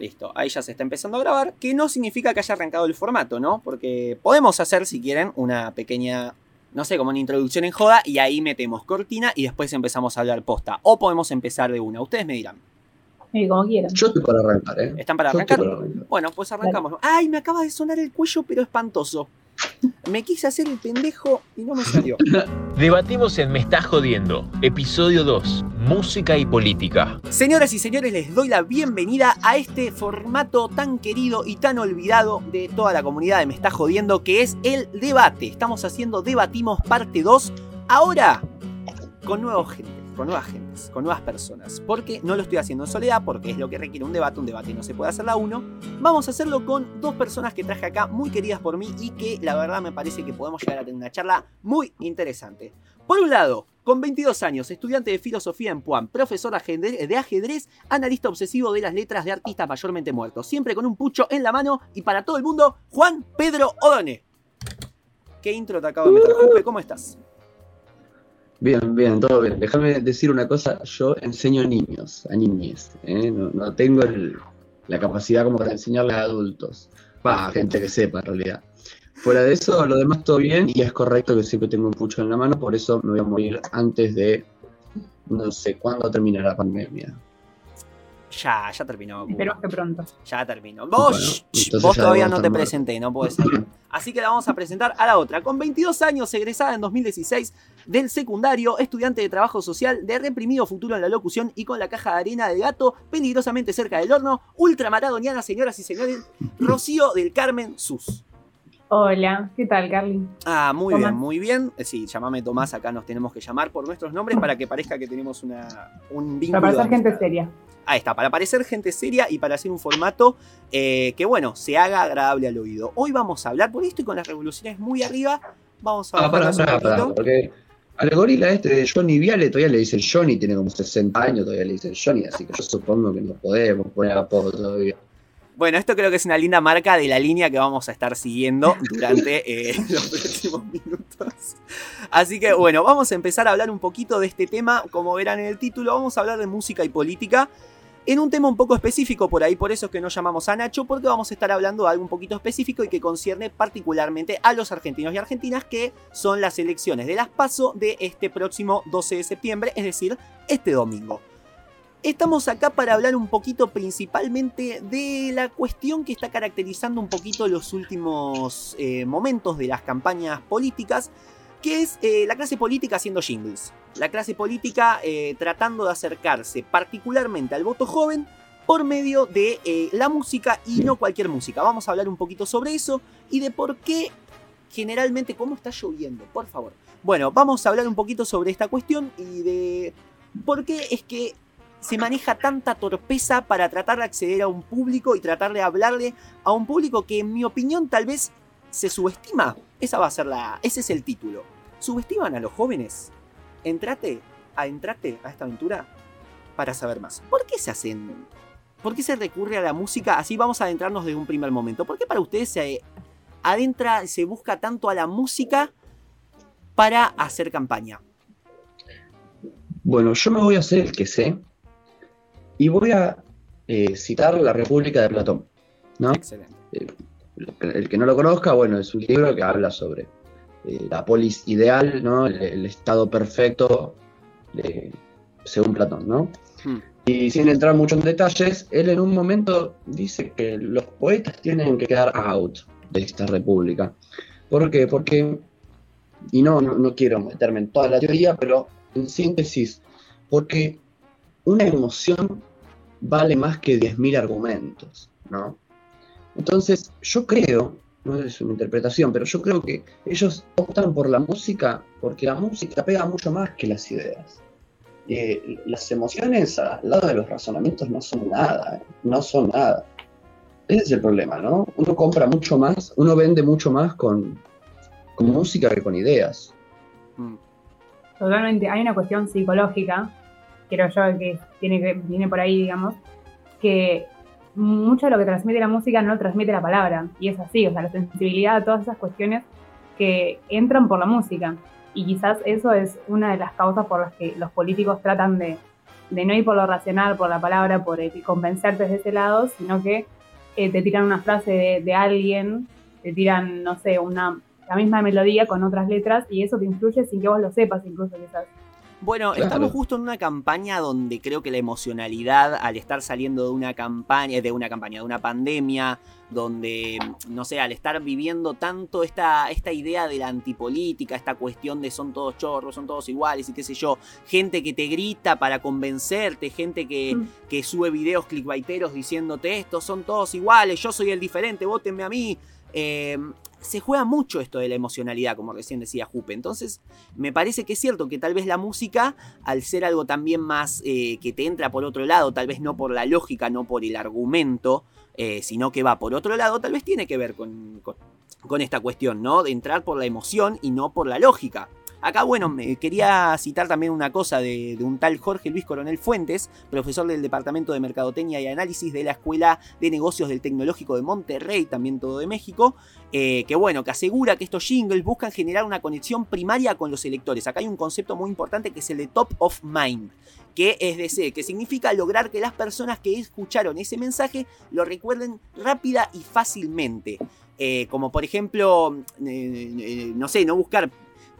Listo, ahí ya se está empezando a grabar, que no significa que haya arrancado el formato, ¿no? Porque podemos hacer, si quieren, una pequeña, no sé, como una introducción en joda y ahí metemos cortina y después empezamos a hablar posta. O podemos empezar de una, ustedes me dirán. Sí, como quieran. Yo estoy para arrancar, ¿eh? ¿Están para Yo estoy arrancar? para arrancar. Bueno, pues arrancamos. Ay, me acaba de sonar el cuello, pero espantoso. Me quise hacer el pendejo y no me salió. Debatimos en Me Estás Jodiendo, episodio 2, Música y Política. Señoras y señores, les doy la bienvenida a este formato tan querido y tan olvidado de toda la comunidad de Me Está Jodiendo, que es el debate. Estamos haciendo Debatimos parte 2, ahora con nuevos gente, con nuevas gentes, con nuevas personas. Porque no lo estoy haciendo en soledad, porque es lo que requiere un debate, un debate no se puede hacer la uno. Vamos a hacerlo con dos personas que traje acá, muy queridas por mí y que la verdad me parece que podemos llegar a tener una charla muy interesante. Por un lado, con 22 años, estudiante de filosofía en Puan, profesor de ajedrez, analista obsesivo de las letras de artistas mayormente muertos, siempre con un pucho en la mano y para todo el mundo, Juan Pedro Odone. ¿Qué intro te acabo de meter? ¿Cómo estás? Bien, bien, todo bien. Déjame decir una cosa, yo enseño a niños, a niñes, ¿eh? no, no tengo el- la capacidad como para enseñarles a adultos, va, gente que sepa en realidad. Fuera de eso, lo demás todo bien y es correcto que siempre tengo un pucho en la mano, por eso me voy a morir antes de, no sé, cuándo termina la pandemia. Ya, ya terminó. Cuba. Esperemos que pronto. Ya terminó. Vos, vos ya todavía no te presenté, no puedes salir. Así que la vamos a presentar a la otra. Con 22 años, egresada en 2016 del secundario, estudiante de trabajo social, de reprimido futuro en la locución y con la caja de arena de gato peligrosamente cerca del horno, ultramaradoniana, señoras y señores, Rocío del Carmen Sus. Hola, ¿qué tal, Carly? Ah, muy Tomás. bien, muy bien. Eh, Sí, llamame Tomás, acá nos tenemos que llamar por nuestros nombres para que parezca que tenemos una, un vínculo. Para parecer gente seria. Ahí está, para parecer gente seria y para hacer un formato eh, que, bueno, se haga agradable al oído. Hoy vamos a hablar, por esto y con las revoluciones muy arriba, vamos a Ah, pará, bajarlas un poquito. porque al gorila este de Johnny Viale todavía le dicen Johnny, tiene como 60 años, todavía le dicen Johnny, así que yo supongo que no podemos poner apodo todavía. Bueno, esto creo que es una linda marca de la línea que vamos a estar siguiendo durante eh, los próximos minutos. Así que, bueno, vamos a empezar a hablar un poquito de este tema. Como verán en el título, vamos a hablar de música y política. En un tema un poco específico por ahí, por eso es que nos llamamos a Nacho, porque vamos a estar hablando de algo un poquito específico y que concierne particularmente a los argentinos y argentinas, que son las elecciones de las PASO de este próximo 12 de septiembre, es decir, este domingo. Estamos acá para hablar un poquito principalmente de la cuestión que está caracterizando un poquito los últimos eh, momentos de las campañas políticas, que es eh, la clase política haciendo jingles. La clase política eh, tratando de acercarse particularmente al voto joven por medio de eh, la música y no cualquier música. Vamos a hablar un poquito sobre eso y de por qué generalmente, ¿cómo está lloviendo? Por favor. Bueno, vamos a hablar un poquito sobre esta cuestión y de por qué es que se maneja tanta torpeza para tratar de acceder a un público y tratar de hablarle a un público que en mi opinión tal vez se subestima. Esa va a ser la, ese es el título. ¿Subestiman a los jóvenes? Entrate, a entrate a esta aventura para saber más. ¿Por qué se hacen? ¿Por qué se recurre a la música? Así vamos a adentrarnos desde un primer momento. ¿Por qué para ustedes se adentra, se busca tanto a la música para hacer campaña? Bueno, yo me voy a hacer el que sé y voy a eh, citar La República de Platón. ¿no? Excelente. El que no lo conozca, bueno, es un libro que habla sobre eh, la polis ideal, ¿no? el, el estado perfecto de- según Platón. ¿no? Hmm. Y sin entrar mucho en detalles, él en un momento dice que los poetas tienen que quedar out de esta república. ¿Por qué? Porque, y no, no, no quiero meterme en toda la teoría, pero en síntesis, porque una emoción vale más que 10.000 argumentos, ¿no? Entonces, yo creo, no es una interpretación, pero yo creo que ellos optan por la música porque la música pega mucho más que las ideas. Eh, las emociones al lado de los razonamientos no son nada, ¿eh? no son nada. Ese es el problema, ¿no? Uno compra mucho más, uno vende mucho más con, con música que con ideas. Mm. Totalmente. Hay una cuestión psicológica, creo yo, que, tiene que viene por ahí, digamos, que mucho de lo que transmite la música no lo transmite la palabra. Y es así, o sea, la sensibilidad, todas esas cuestiones que entran por la música. Y quizás eso es una de las causas por las que los políticos tratan de de no ir por lo racional, por la palabra, por convencerte desde ese lado, sino que eh, te tiran una frase de, alguien, te tiran, no sé, una, la misma melodía con otras letras y eso te influye sin que vos lo sepas incluso quizás. Bueno, estamos justo en una campaña donde creo que la emocionalidad, al estar saliendo de una campaña, de una campaña, de una pandemia, donde, no sé, al estar viviendo tanto esta, esta idea de la antipolítica, esta cuestión de son todos chorros, son todos iguales y qué sé yo, gente que te grita para convencerte, gente que, mm. que sube videos clickbaiteros diciéndote estos son todos iguales, yo soy el diferente, votenme a mí. Eh, se juega mucho esto de la emocionalidad, como recién decía Jupe. Entonces, me parece que es cierto que tal vez la música, al ser algo también más eh, que te entra por otro lado, tal vez no por la lógica, no por el argumento, eh, sino que va por otro lado, tal vez tiene que ver con, con esta cuestión, ¿no? De entrar por la emoción y no por la lógica. Acá, bueno, me quería citar también una cosa de, un tal Jorge Luis Coronel Fuentes, profesor del Departamento de Mercadotecnia y Análisis de la Escuela de Negocios del Tecnológico de Monterrey, también todo de México, eh, que bueno, que asegura que estos jingles buscan generar una conexión primaria con los electores. Acá hay un concepto muy importante que es el de top of mind que es decir, que significa lograr que las personas que escucharon ese mensaje lo recuerden rápida y fácilmente. Eh, como por ejemplo, eh, no sé, no buscar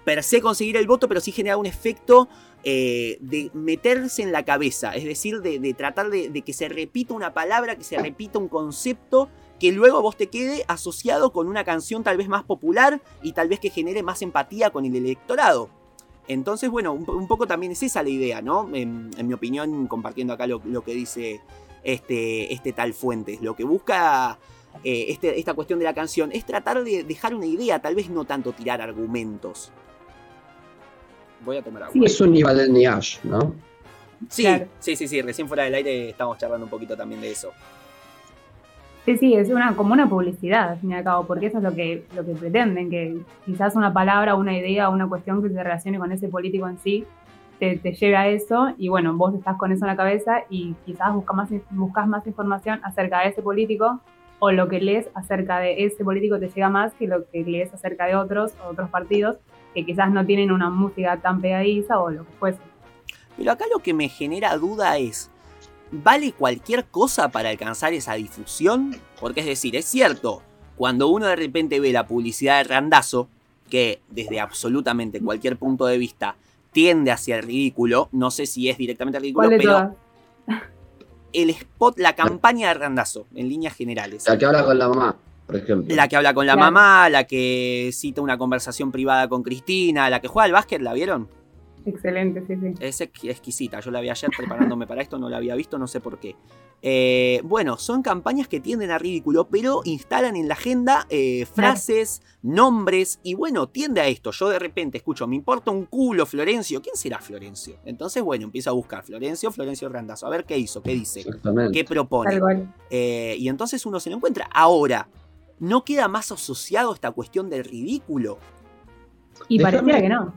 per se conseguir el voto, pero sí genera un efecto eh, de meterse en la cabeza, es decir, de, tratar de, que se repita una palabra, que se repita un concepto, que luego vos te quede asociado con una canción tal vez más popular y tal vez que genere más empatía con el electorado. Entonces, bueno, un, poco también es esa la idea, ¿no? En, mi opinión, compartiendo acá lo, que dice este, este tal Fuentes. Lo que busca eh, este, esta cuestión de la canción es tratar de dejar una idea, tal vez no tanto tirar argumentos. Voy a tomar agua. Sí, es un nivel Niash, ¿no? Sí, sí, sí, sí, recién fuera del aire estamos charlando un poquito también de eso. Sí, sí, es una, como una publicidad, al fin y al cabo, porque eso es lo que, lo que pretenden, que quizás una palabra, una idea, una cuestión que se relacione con ese político en sí, te, te lleve a eso, y bueno, vos estás con eso en la cabeza y quizás buscas más, buscas más información acerca de ese político, o lo que lees acerca de ese político te llega más que lo que lees acerca de otros, otros partidos, que quizás no tienen una música tan pegadiza o lo que fuese. Pero acá lo que me genera duda es, ¿vale cualquier cosa para alcanzar esa difusión? Porque es decir, es cierto, cuando uno de repente ve la publicidad de Randazo, que desde absolutamente cualquier punto de vista tiende hacia el ridículo, no sé si es directamente el ridículo, pero el spot, la campaña de Randazo, en líneas generales. La que habla con la mamá. La que habla con la mamá, la que cita una conversación privada con Cristina, la que juega al básquet, ¿la vieron? Excelente, sí, sí. Es exquisita. Yo la vi ayer preparándome para esto, no la había visto, no sé por qué. Eh, bueno, son campañas que tienden a ridículo, pero instalan en la agenda eh, frases, nombres, y bueno, tiende a esto. Yo de repente escucho, me importa un culo Florencio. ¿Quién será Florencio? Entonces, bueno, empiezo a buscar Florencio, Florencio Randazo, a ver qué hizo, qué dice, qué propone. Eh, y entonces uno se lo encuentra. Ahora, ¿no queda más asociado esta cuestión del ridículo? Y pareciera que no.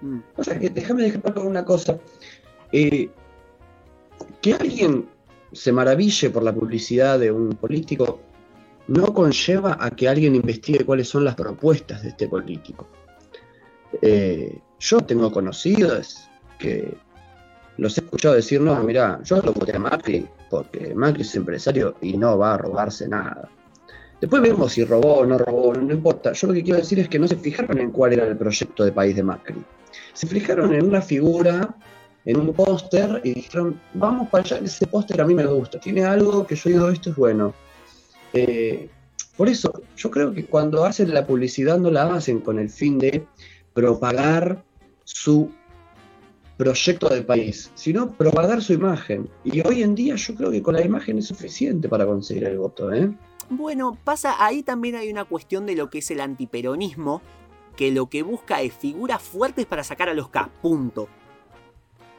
Mm. O sea, que déjame dejar con una cosa. Eh, que alguien se maraville por la publicidad de un político no conlleva a que alguien investigue cuáles son las propuestas de este político. Eh, yo tengo conocidos que los he escuchado decir, no, mira, yo lo voté a Macri porque Macri es empresario y no va a robarse nada. Después vemos si robó o no robó, no importa. Yo lo que quiero decir es que no se fijaron en cuál era el proyecto de país de Macri. Se fijaron en una figura, en un póster y dijeron, vamos para allá, ese póster a mí me gusta, tiene algo que yo digo, esto es bueno. Eh, por eso, yo creo que cuando hacen la publicidad no la hacen con el fin de propagar su proyecto de país, sino propagar su imagen. Y hoy en día yo creo que con la imagen es suficiente para conseguir el voto. ¿eh? Bueno, pasa, ahí también hay una cuestión de lo que es el antiperonismo, que lo que busca es figuras fuertes para sacar a los K, punto.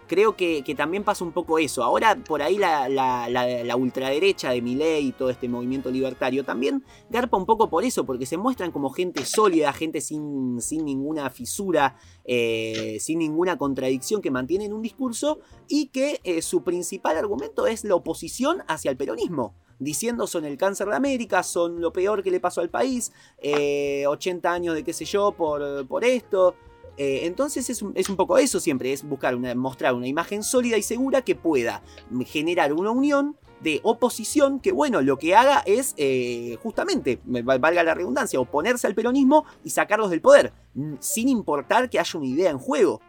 Creo que, también pasa un poco eso. Ahora por ahí la, ultraderecha de Milei y todo este movimiento libertario también garpa un poco por eso, porque se muestran como gente sólida, gente sin, ninguna fisura, eh, sin ninguna contradicción, que mantienen un discurso y que eh, su principal argumento es la oposición hacia el peronismo diciendo son el cáncer de América, son lo peor que le pasó al país, 80 eh, años de qué sé yo por, por esto. Eh, entonces es un, es un poco eso siempre, es buscar una, mostrar una imagen sólida y segura que pueda generar una unión de oposición que, bueno, lo que haga es eh, justamente, me- val- valga la redundancia, oponerse al peronismo y sacarlos del poder, sin importar que haya una idea en juego.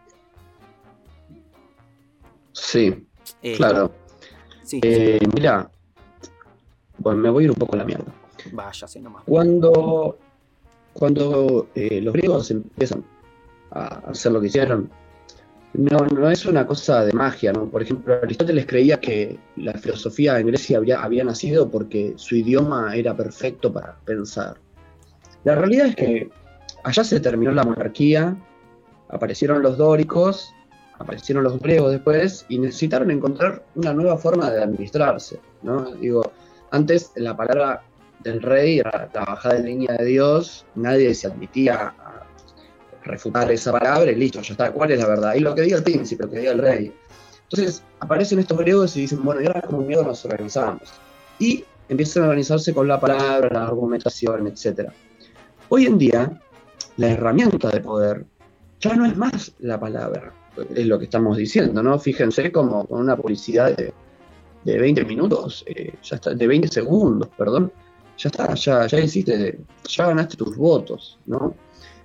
Sí, Eh, claro. Sí, mira, bueno, me voy a ir un poco a la mierda. vaya, sé nomás. Cuando, cuando eh, los griegos empiezan a hacer lo que hicieron, no, no es una cosa de magia, ¿no? Por ejemplo, Aristóteles creía que la filosofía en Grecia había, había nacido porque su idioma era perfecto para pensar. La realidad es que allá se terminó la monarquía, aparecieron los dóricos, aparecieron los griegos después y necesitaron encontrar una nueva forma de administrarse, ¿no? Digo, antes la palabra del rey era la bajada en línea de Dios, nadie se admitía a refutar esa palabra y listo, ya está, ¿cuál es la verdad? Y lo que diga el príncipe, lo que diga el rey. Entonces aparecen estos griegos y dicen, bueno, y ahora como miedo nos organizamos. Y empiezan a organizarse con la palabra, la argumentación, etc. Hoy en día, la herramienta de poder ya no es más la palabra, es lo que estamos diciendo, ¿no? Fíjense como con una publicidad de, de 20 minutos, eh, ya está, de 20 segundos, perdón, ya está, ya, ya hiciste, ya ganaste tus votos, ¿no?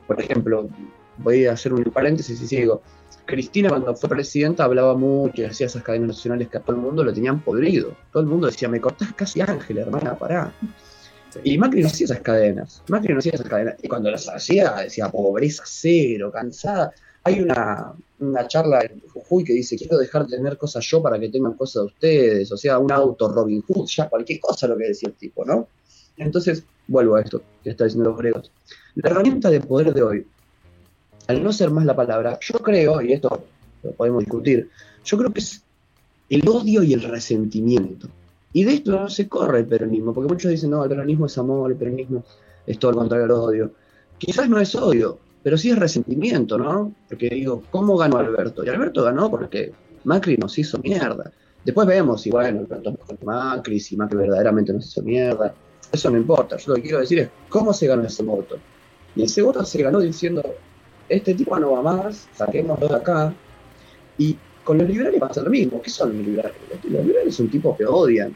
Por ejemplo, voy a hacer un paréntesis y sigo. Cristina cuando fue presidenta hablaba mucho y hacía esas cadenas nacionales que a todo el mundo lo tenían podrido. Todo el mundo decía, me cortás casi Ángel, hermana, pará. Y Macri no hacía esas cadenas. Macri no hacía esas cadenas. Y cuando las hacía, decía pobreza cero, cansada. Hay una, charla en Jujuy que dice, quiero dejar de tener cosas yo para que tengan cosas de ustedes. O sea, un auto Robin Hood, ya cualquier cosa lo que decía el tipo, ¿no? Entonces, vuelvo a esto que está diciendo los griegos. La herramienta de poder de hoy, al no ser más la palabra, yo creo, y esto lo podemos discutir, yo creo que es el odio y el resentimiento. Y de esto no se corre el peronismo, porque muchos dicen, no, el peronismo es amor, el peronismo es todo lo contrario al odio. Quizás no es odio, pero sí es resentimiento, ¿no? Porque digo, ¿cómo ganó Alberto? Y Alberto ganó porque Macri nos hizo mierda. Después vemos si, bueno, Alberto es mejor que Macri, si Macri verdaderamente nos hizo mierda. Eso no importa. Yo lo que quiero decir es cómo se ganó ese voto. Y ese voto se ganó diciendo, este tipo no va más, saquémoslo de acá. Y con los liberales pasa lo mismo. ¿Qué son los liberales? Los liberales son tipos que odian.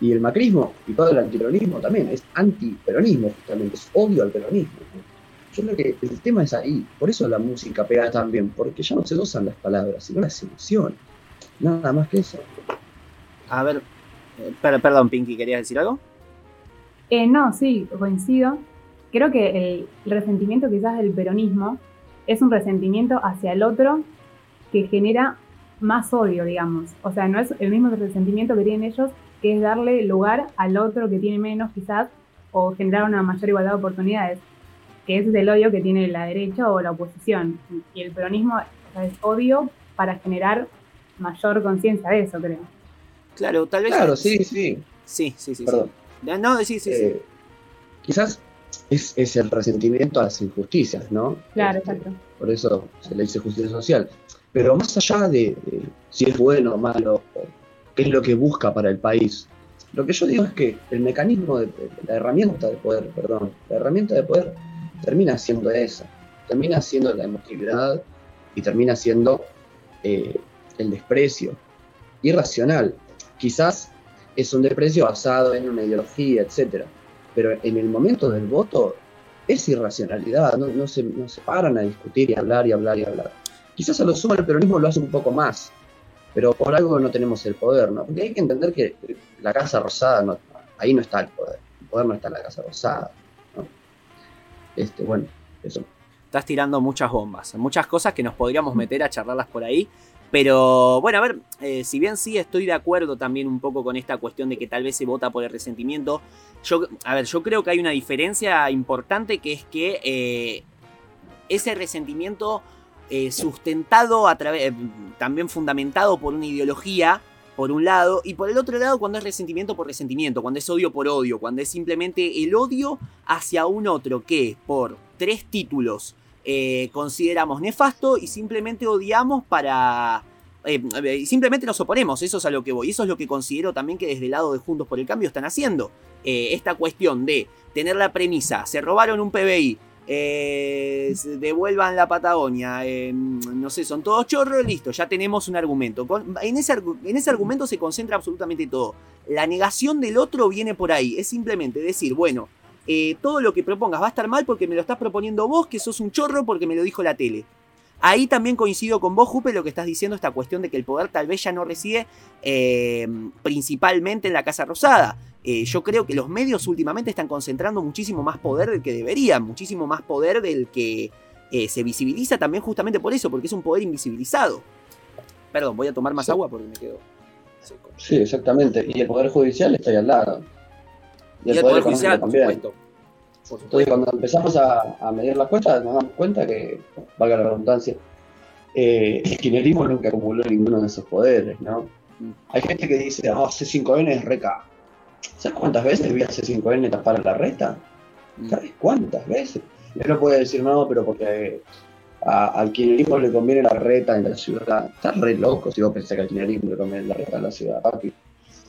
Y el macrismo y todo el antiperonismo también es antiperonismo, justamente, es odio al peronismo. Yo creo que el tema es ahí. Por eso la música pega tan bien, porque ya no se usan las palabras, sino las emociones. Nada más que eso. A ver, eh, per- perdón, Pinky, ¿querías decir algo? Eh, no, sí, coincido. Creo que el, el resentimiento quizás del peronismo es un resentimiento hacia el otro que genera más odio, digamos. O sea, no es el mismo resentimiento que tienen ellos, que es darle lugar al otro que tiene menos quizás, o generar una mayor igualdad de oportunidades, que ese es el odio que tiene la derecha o la oposición. Y el peronismo o sea, es odio para generar mayor conciencia de eso, creo. Claro, tal vez. Claro, sí, sí. Sí, sí, sí. Perdón. sí. No, sí, sí, sí. Eh, quizás es, es el resentimiento a las injusticias, ¿no? Claro, Este, exacto. Por eso se le dice justicia social. Pero más allá de, de si es bueno o malo, qué es lo que busca para el país, lo que yo digo es que el mecanismo, de- la herramienta de poder, perdón, la herramienta de poder termina siendo esa, termina siendo la emotividad y termina siendo eh, el desprecio irracional. Quizás es un desprecio basado en una ideología, etcétera, pero en el momento del voto es irracionalidad, no, se, no se paran a discutir y hablar y hablar y hablar. Quizás a lo sumo el peronismo lo hace un poco más, pero por algo no tenemos el poder, ¿no? Porque hay que entender que la Casa Rosada, ahí no está el poder, el poder no está en la Casa Rosada. Este, bueno, eso. Estás tirando muchas bombas, muchas cosas que nos podríamos meter a charlarlas por ahí. Pero bueno, a ver, eh, si bien sí estoy de acuerdo también un poco con esta cuestión de que tal vez se vota por el resentimiento, yo, a ver, yo creo que hay una diferencia importante que es que eh, ese resentimiento eh, sustentado a través, también fundamentado por una ideología, por un lado, y por el otro lado cuando es resentimiento por resentimiento, cuando es odio por odio, cuando es simplemente el odio hacia un otro que por tres títulos eh, consideramos nefasto y simplemente odiamos para... eh, eh, simplemente nos oponemos, eso es a lo que voy. Eso es lo que considero también que desde el lado de Juntos por el Cambio están haciendo. Esta cuestión de tener la premisa, se robaron un PBI, eh, devuelvan la Patagonia, eh, no sé, son todos chorros, listo, ya tenemos un argumento. en, ese, en ese argumento se concentra absolutamente todo. La negación del otro viene por ahí, es simplemente decir, bueno, eh, todo lo que propongas va a estar mal porque me lo estás proponiendo vos, que sos un chorro porque me lo dijo la tele. Ahí también coincido con vos, Jupe, lo que estás diciendo, esta cuestión de que el poder tal vez ya no reside principalmente en la Casa Rosada. Eh, yo creo que los medios últimamente están concentrando muchísimo más poder del que deberían, muchísimo más poder del que eh, se visibiliza también justamente por eso, porque es un poder invisibilizado. Perdón, voy a tomar más agua porque me quedo seco. Sí, exactamente. Y el poder judicial está ahí al lado. Y, el, poder, judicial, por supuesto. Entonces, cuando empezamos a, medir las cuentas, nos damos cuenta que, valga la redundancia, eh, el kirchnerismo nunca acumuló ninguno de esos poderes, ¿no? Mm. Hay gente que dice, oh, C5N es reca ¿Sabes cuántas veces vi a C5N tapar la reta? Mm. ¿Sabes cuántas veces? Y uno puede decir, no, pero porque al kirchnerismo le conviene la reta en la ciudad. Estás re loco si vos pensás que al kirchnerismo le conviene la reta en la ciudad, papi.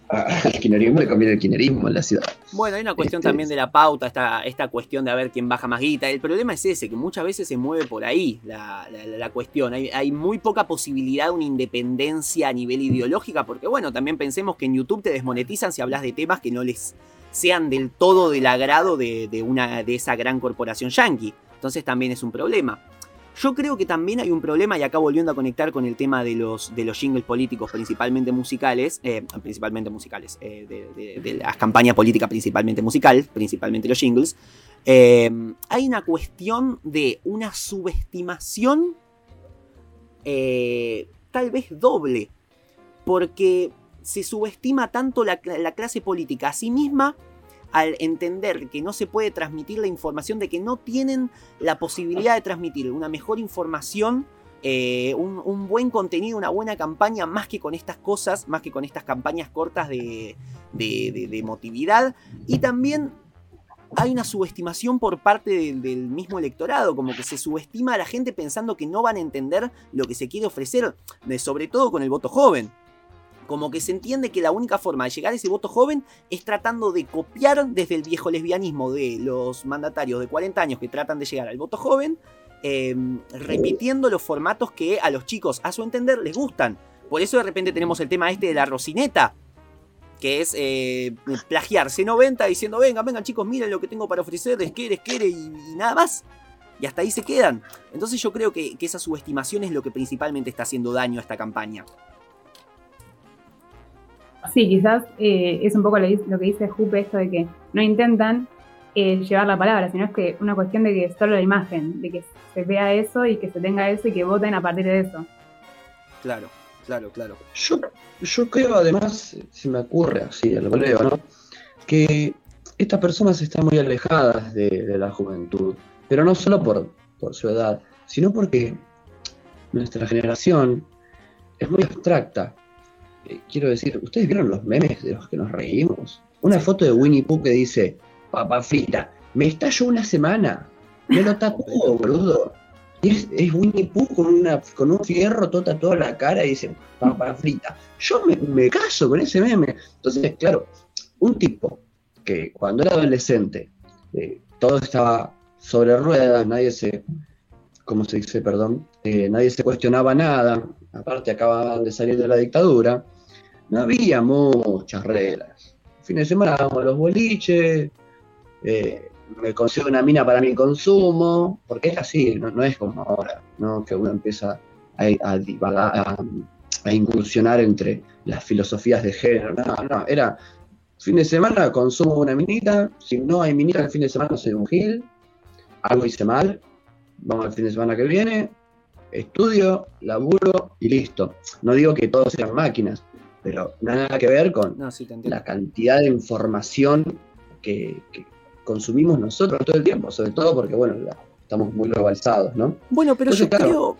Al kirchnerismo le conviene el kirchnerismo en la ciudad. Bueno, hay una cuestión este también de la pauta, esta, esta cuestión de a ver quién baja más guita. El problema es ese, que muchas veces se mueve por ahí la, la, cuestión. Hay, hay, muy poca posibilidad de una independencia a nivel ideológica, porque bueno, también pensemos que en YouTube te desmonetizan si hablas de temas que no les sean del todo del agrado de, de una, de esa gran corporación yankee. Entonces también es un problema. Yo creo que también hay un problema, y acá volviendo a conectar con el tema de los, de los jingles políticos, principalmente musicales, eh, principalmente musicales, eh, de, las campañas políticas principalmente musical, principalmente los jingles, eh, hay una cuestión de una subestimación tal vez doble, porque se subestima tanto la, la clase política a sí misma al entender que no se puede transmitir la información, de que no tienen la posibilidad de transmitir una mejor información, eh, un, buen contenido, una buena campaña, más que con estas cosas, más que con estas campañas cortas de, de, de, emotividad. Y también hay una subestimación por parte del mismo electorado, como que se subestima a la gente pensando que no van a entender lo que se quiere ofrecer, sobre todo con el voto joven. Como que se entiende que la única forma de llegar a ese voto joven es tratando de copiar desde el viejo lesbianismo de los mandatarios de 40 años que tratan de llegar al voto joven, em, repitiendo los formatos que a los chicos, a su entender, les gustan. Por eso de repente tenemos el tema este de la rocineta, que es eh, plagiarse 90 diciendo, venga, vengan chicos, miren lo que tengo para ofrecerles, quiere, quiere y, y nada más. Y hasta ahí se quedan. Entonces yo creo que esa subestimación es lo que principalmente está haciendo daño a esta campaña. Sí, quizás eh, es un poco lo, que dice Jupe, esto de que no intentan eh, llevar la palabra, sino es que una cuestión de que solo la imagen, de que se vea eso y que se tenga eso y que voten a partir de eso. Claro, claro, claro. Yo, yo creo además, si me ocurre así, lo leo, ¿no? Que estas personas están muy alejadas de, la juventud, pero no solo por, por su edad, sino porque nuestra generación es muy abstracta eh, quiero decir, ¿ustedes vieron los memes de los que nos reímos? Una foto de Winnie Pooh que dice, papa frita, me estalló una semana, me lo tatuó, boludo. es, Winnie Pooh con, una, con un fierro todo tatuado la cara y dice, papa frita. Yo me, caso con ese meme. Entonces, claro, un tipo que cuando era adolescente, eh, todo estaba sobre ruedas, nadie se, ¿cómo se dice? Perdón, eh, nadie se cuestionaba nada, aparte acababan de salir de la dictadura, no había muchas reglas. fin de semana vamos a los boliches, eh, me consigo una mina para mi consumo, porque es así, no, es como ahora, ¿no? que uno empieza a, a, incursionar entre las filosofías de género. No, no, era fin de semana consumo una minita, si no hay minita el fin de semana soy un gil, algo hice mal, vamos al fin de semana que viene, estudio, laburo y listo. No digo que todos sean máquinas, pero nada que ver con la cantidad de información que, consumimos nosotros todo el tiempo, sobre todo porque, bueno, estamos muy globalizados, ¿no? Bueno, pero yo creo,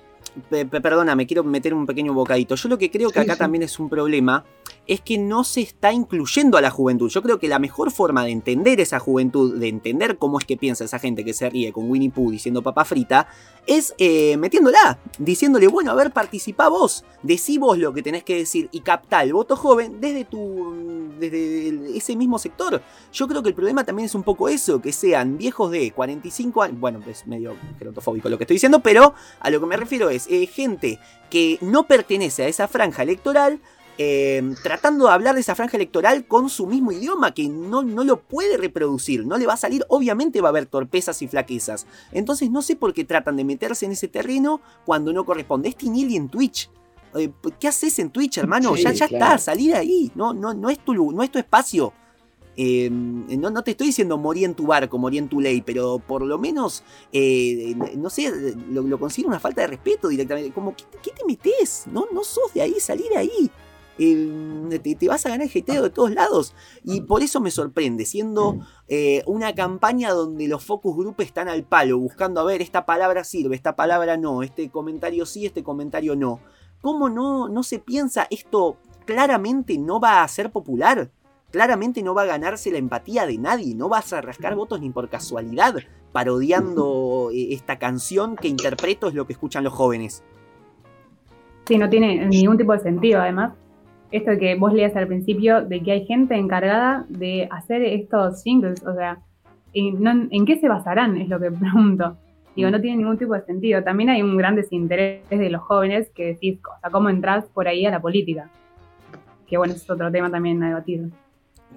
perdona, me quiero meter un pequeño bocadito. Yo lo que creo que acá también es un problema, es que no se está incluyendo a la juventud. Yo creo que la mejor forma de entender esa juventud, de entender cómo es que piensa esa gente que se ríe con Winnie Pooh diciendo papa frita, es eh, metiéndola, diciéndole, bueno, a ver, participá vos, decí vos lo que tenés que decir y captá el voto joven desde tu desde ese mismo sector. Yo creo que el problema también es un poco eso, que sean viejos de 45 años, bueno, es medio gerontofóbico lo que estoy diciendo, pero a lo que me refiero es eh, gente que no pertenece a esa franja electoral, Em, tratando de hablar de esa franja electoral con su mismo idioma, que no, no lo puede reproducir, no le va a salir, obviamente va a haber torpezas y flaquezas. Entonces no sé por qué tratan de meterse en ese terreno cuando no corresponde. Es Tinelli en Twitch. Eh, ¿Qué haces en Twitch, hermano? ya ya está, salir ahí. No, no, no, es, tu, no es tu espacio. Em, no, no, te estoy diciendo morí en tu barco, morí en tu ley, pero por lo menos, eh, no sé, lo, considero una falta de respeto directamente. Como, ¿qué, qué te metes? No, no sos de ahí, salir de ahí te, vas a ganar el de todos lados. Y por eso me sorprende, siendo eh, una campaña donde los focus group están al palo, buscando a ver, esta palabra sirve, esta palabra no, este comentario sí, este comentario no. ¿Cómo no, no se piensa esto claramente no va a ser popular? Claramente no va a ganarse la empatía de nadie, no vas a rascar votos ni por casualidad parodiando eh, esta canción que interpreto es lo que escuchan los jóvenes. Sí, no tiene ningún tipo de sentido además esto que vos leías al principio, de que hay gente encargada de hacer estos singles, o sea, ¿en, qué se basarán? Es lo que pregunto. Digo, no tiene ningún tipo de sentido. También hay un gran desinterés de los jóvenes que decís, o sea, ¿cómo entras por ahí a la política? Que bueno, es otro tema también a debatir.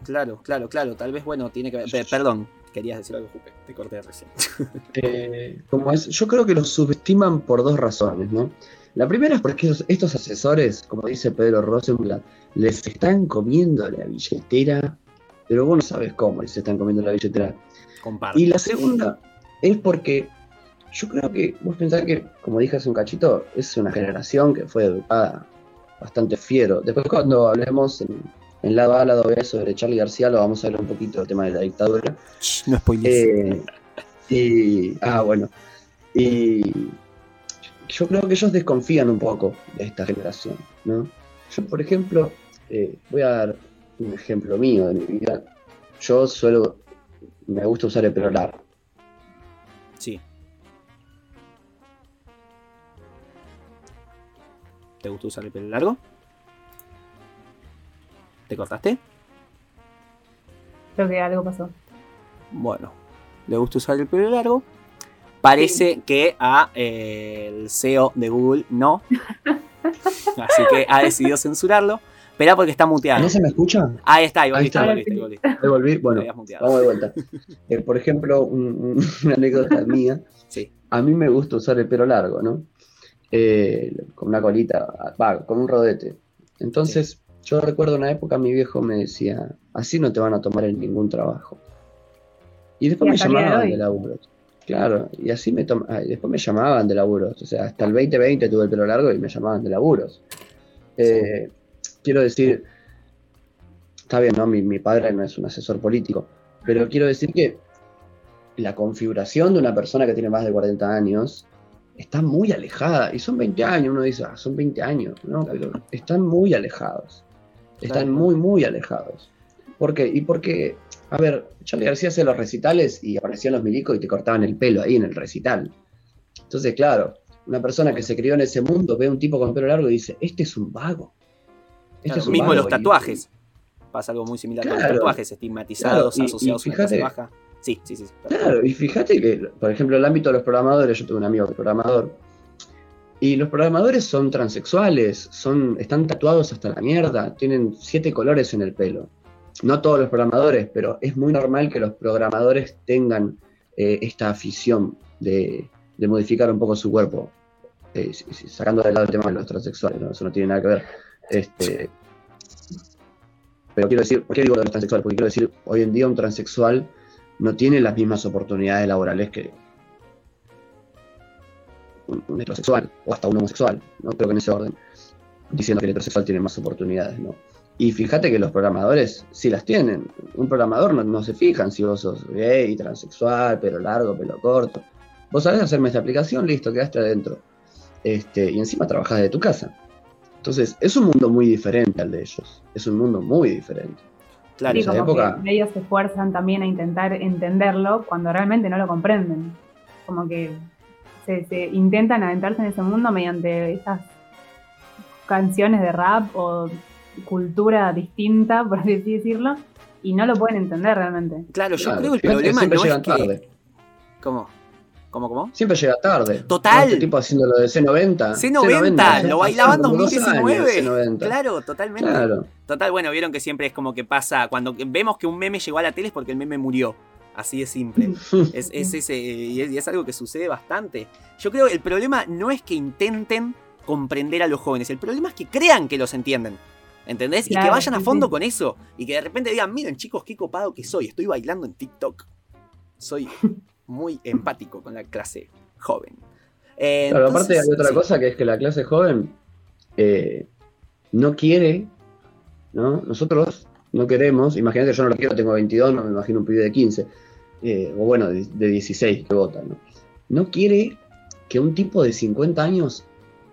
Claro, claro, claro. Tal vez, bueno, tiene que ver. Perdón, querías decir algo, Jupe. Te corté recién. Eh, como es, yo creo que los subestiman por dos razones, ¿no? La primera es porque estos, asesores, como dice Pedro Rosenblatt, les están comiendo la billetera, pero vos no sabes cómo les están comiendo la billetera. Y la segunda es porque yo creo que vos pensás que, como dije hace un cachito, es una generación que fue educada bastante fiero. Después cuando hablemos en, lado A, lado B sobre Charlie García, lo vamos a hablar un poquito del tema de la dictadura. No spoilers. Eh, ah, bueno. Y yo creo que ellos desconfían un poco de esta generación, ¿no? Yo, por ejemplo, eh, voy a dar un ejemplo mío de mi vida. Yo suelo, me gusta usar el pelo largo. Sí. ¿Te gusta usar el pelo largo? ¿Te cortaste? Creo que algo pasó. Bueno, le gusta usar el pelo largo. Parece que a eh, el CEO de Google no. Así que ha decidido censurarlo. Espera porque está muteado. ¿No se me escucha? Ahí está, ahí, está. Devolví. Bueno, vamos de vuelta. Eh, por ejemplo, una anécdota mía. Sí. A mí me gusta usar el pelo largo, ¿no? Eh, con una colita, va, con un rodete. Entonces, yo recuerdo una época mi viejo me decía, así no te van a tomar en ningún trabajo. Y después me llamaban de laburo. Claro, y así me tomaban, después me llamaban de laburos, o sea, hasta el 2020 tuve el pelo largo y me llamaban de laburos. Eh, quiero decir, está bien, ¿no? Mi, padre no es un asesor político, pero quiero decir que la configuración de una persona que tiene más de 40 años está muy alejada, y son 20 años, uno dice, ah, son 20 años, ¿no? están muy alejados, están muy, muy alejados. ¿Por qué? Y porque a ver, Charlie García hacía los recitales y aparecían los milicos y te cortaban el pelo ahí en el recital. Entonces, claro, una persona que se crió en ese mundo ve a un tipo con pelo largo y dice, este es un vago. Este es un mismo los tatuajes. Pasa algo muy similar con los tatuajes estigmatizados, asociados a la baja. Sí, sí, sí. Claro, y fíjate que, por ejemplo, en el ámbito de los programadores, yo tuve un amigo programador, y los programadores son transexuales, son, están tatuados hasta la mierda, tienen siete colores en el pelo no todos los programadores, pero es muy normal que los programadores tengan eh, esta afición de, modificar un poco su cuerpo, eh, sacando de lado el tema de los transexuales, eso no tiene nada que ver. Este, pero quiero decir, ¿por qué digo de los transexuales? Porque quiero decir, hoy en día un transexual no tiene las mismas oportunidades laborales que un heterosexual o hasta un homosexual, ¿no? creo que en ese orden, diciendo que el heterosexual tiene más oportunidades, ¿no? Y fíjate que los programadores sí las tienen. Un programador no, se fijan si vos sos gay, transexual, pelo largo, pelo corto. Vos sabés hacerme esta aplicación, listo, quedaste adentro. Este, y encima trabajás de tu casa. Entonces, es un mundo muy diferente al de ellos. Es un mundo muy diferente. Claro, Sí, esa como época- que ellos se esfuerzan también a intentar entenderlo cuando realmente no lo comprenden. Como que se, se intentan adentrarse en ese mundo mediante esas canciones de rap o cultura distinta, por así decirlo, y no lo pueden entender realmente. claro, yo Claro, creo que el problema siempre no es llegan que. tarde. ¿Cómo? ¿Cómo, cómo? Siempre llega tarde. Total. Este tipo haciendo lo de C90. C90, lo bailaba en Pasaron como dos 2019. años, C90. Claro, totalmente. Claro. Total, bueno, vieron que siempre es como que pasa. Cuando vemos que un meme llegó a la tele es porque el meme murió. Así de simple. Es, es ese, y es, y es algo que sucede bastante. Yo creo que el problema no es que intenten comprender a los jóvenes, el problema es que crean que los entienden. ¿Entendés? y que vayan a fondo sí. con eso. Y que de repente digan, miren chicos, qué copado que soy. Estoy bailando en TikTok. Soy muy empático con la clase joven. Eh, Claro, aparte hay otra sí. cosa que es que la clase joven eh, no quiere, ¿no? Nosotros no queremos, imagínate, yo no lo quiero, tengo 22, no me imagino un pibe de 15, eh, o bueno, de, de 16 que vota, ¿no? No quiere que un tipo de 50 años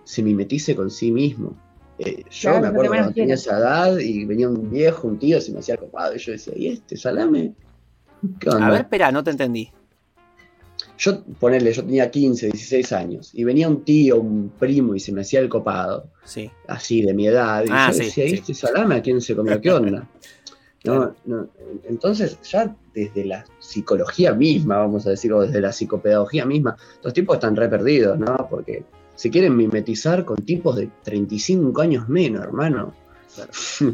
se mimetice con sí mismo. Eh, yo Claro, me acuerdo cuando tenía esa edad y venía un viejo, un tío, se me hacía copado, y yo decía, ¿y este salame? ¿Qué onda? A ver, espera, no te entendí. Yo, ponerle, yo tenía 15, 16 años, y venía un tío, un primo, y se me hacía el copado, Sí. así de mi edad, y Ah, yo sí, decía, ¿y sí. este salame a quién se comió? ¿Qué onda? No, Entonces, ya desde la psicología misma, vamos a decir, o desde la psicopedagogía misma, los tipos están re perdidos, ¿no? Porque se quieren mimetizar con tipos de 35 años menos, hermano.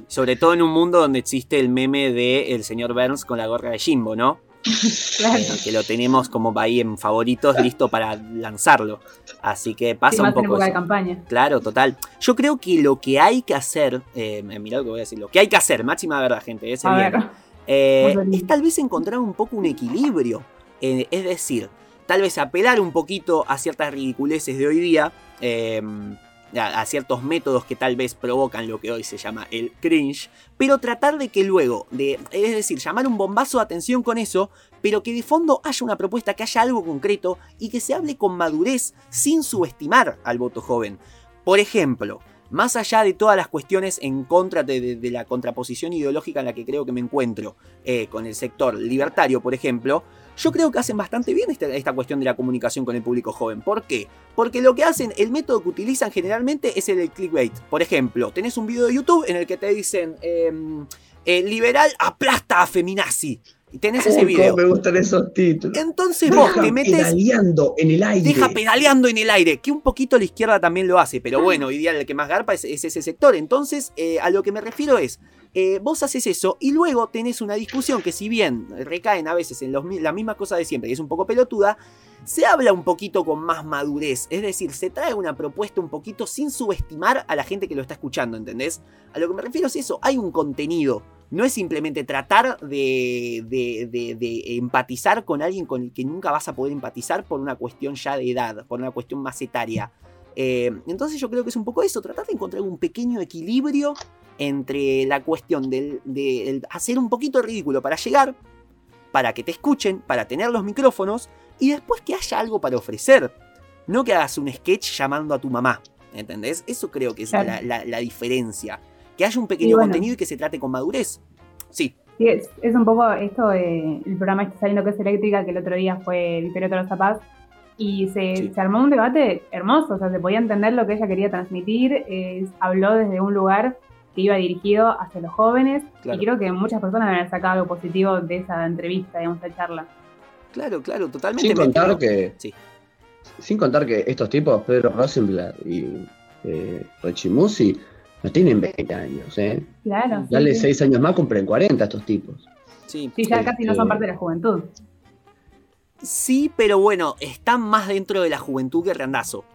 Sobre todo en un mundo donde existe el meme de el señor Burns con la gorra de Jimbo, ¿no? Claro. Eh, que lo tenemos como ahí en favoritos, listo para lanzarlo. Así que pasa Sí, un más en poco época de eso. campaña. Claro, total. Yo creo que lo que hay que hacer, eh, mirá lo que voy a decir, lo que hay que hacer, máxima verdad, gente, ese A bien, ver, eh, es tal vez encontrar un poco un equilibrio. Eh, es decir, tal vez apelar un poquito a ciertas ridiculeces de hoy día, eh, a, ciertos métodos que tal vez provocan lo que hoy se llama el cringe, pero tratar de que luego, de, es decir, llamar un bombazo de atención con eso, pero que de fondo haya una propuesta, que haya algo concreto y que se hable con madurez sin subestimar al voto joven. Por ejemplo, más allá de todas las cuestiones en contra de la contraposición ideológica en la que creo que me encuentro eh, con el sector libertario, por ejemplo, yo creo que hacen bastante bien esta, esta cuestión de la comunicación con el público joven. ¿Por qué? Porque lo que hacen, el método que utilizan generalmente es el del clickbait. Por ejemplo, tenés un video de YouTube en el que te dicen, em, el liberal aplasta a feminazi. Y tenés ese video. me gustan esos títulos. Entonces vos Deja te metes... pedaleando en el aire. Deja pedaleando en el aire, que un poquito la izquierda también lo hace, pero bueno, hoy día el que más garpa es, es ese sector. Entonces, eh, a lo que me refiero es, eh, vos haces eso y luego tenés una discusión que si bien recaen a veces en los la misma cosa de siempre y es un poco pelotuda, se habla un poquito con más madurez, es decir, se trae una propuesta un poquito sin subestimar a la gente que lo está escuchando, ¿entendés? A lo que me refiero es eso, hay un contenido, no es simplemente tratar de, de- de- de empatizar con alguien con el que nunca vas a poder empatizar por una cuestión ya de edad, por una cuestión más etaria. Eh, entonces yo creo que es un poco eso, tratar de encontrar un pequeño equilibrio entre la cuestión del- de, el hacer un poquito de ridículo para llegar, para que te escuchen, para tener los micrófonos y después que haya algo para ofrecer. No que hagas un sketch llamando a tu mamá, ¿entendés? Eso creo que es Claro. la, la- la diferencia. Que haya un pequeño Y bueno. contenido y que se trate con madurez. Sí, Sí, es, es un poco esto de el programa este saliendo que es eléctrica, que el otro día fue Victoria Tolosa Paz, y se, Sí. se armó un debate hermoso, o sea, se podía entender lo que ella quería transmitir, eh, habló desde un lugar que iba dirigido hacia los jóvenes, Claro. y creo que muchas personas han sacado algo positivo de esa entrevista, digamos, esa charla. claro, claro, totalmente. Sin contar que. Sí. Sin contar que estos tipos, Pedro Rosenblatt y eh, Rechimusi, no tienen 20 años, ¿eh? Claro. sí, Dale sí. 6 años más, cumplen 40 estos tipos. Sí. Sí, ya casi no son Este- parte de la juventud. Sí, pero bueno, están más dentro de la juventud que Randazo.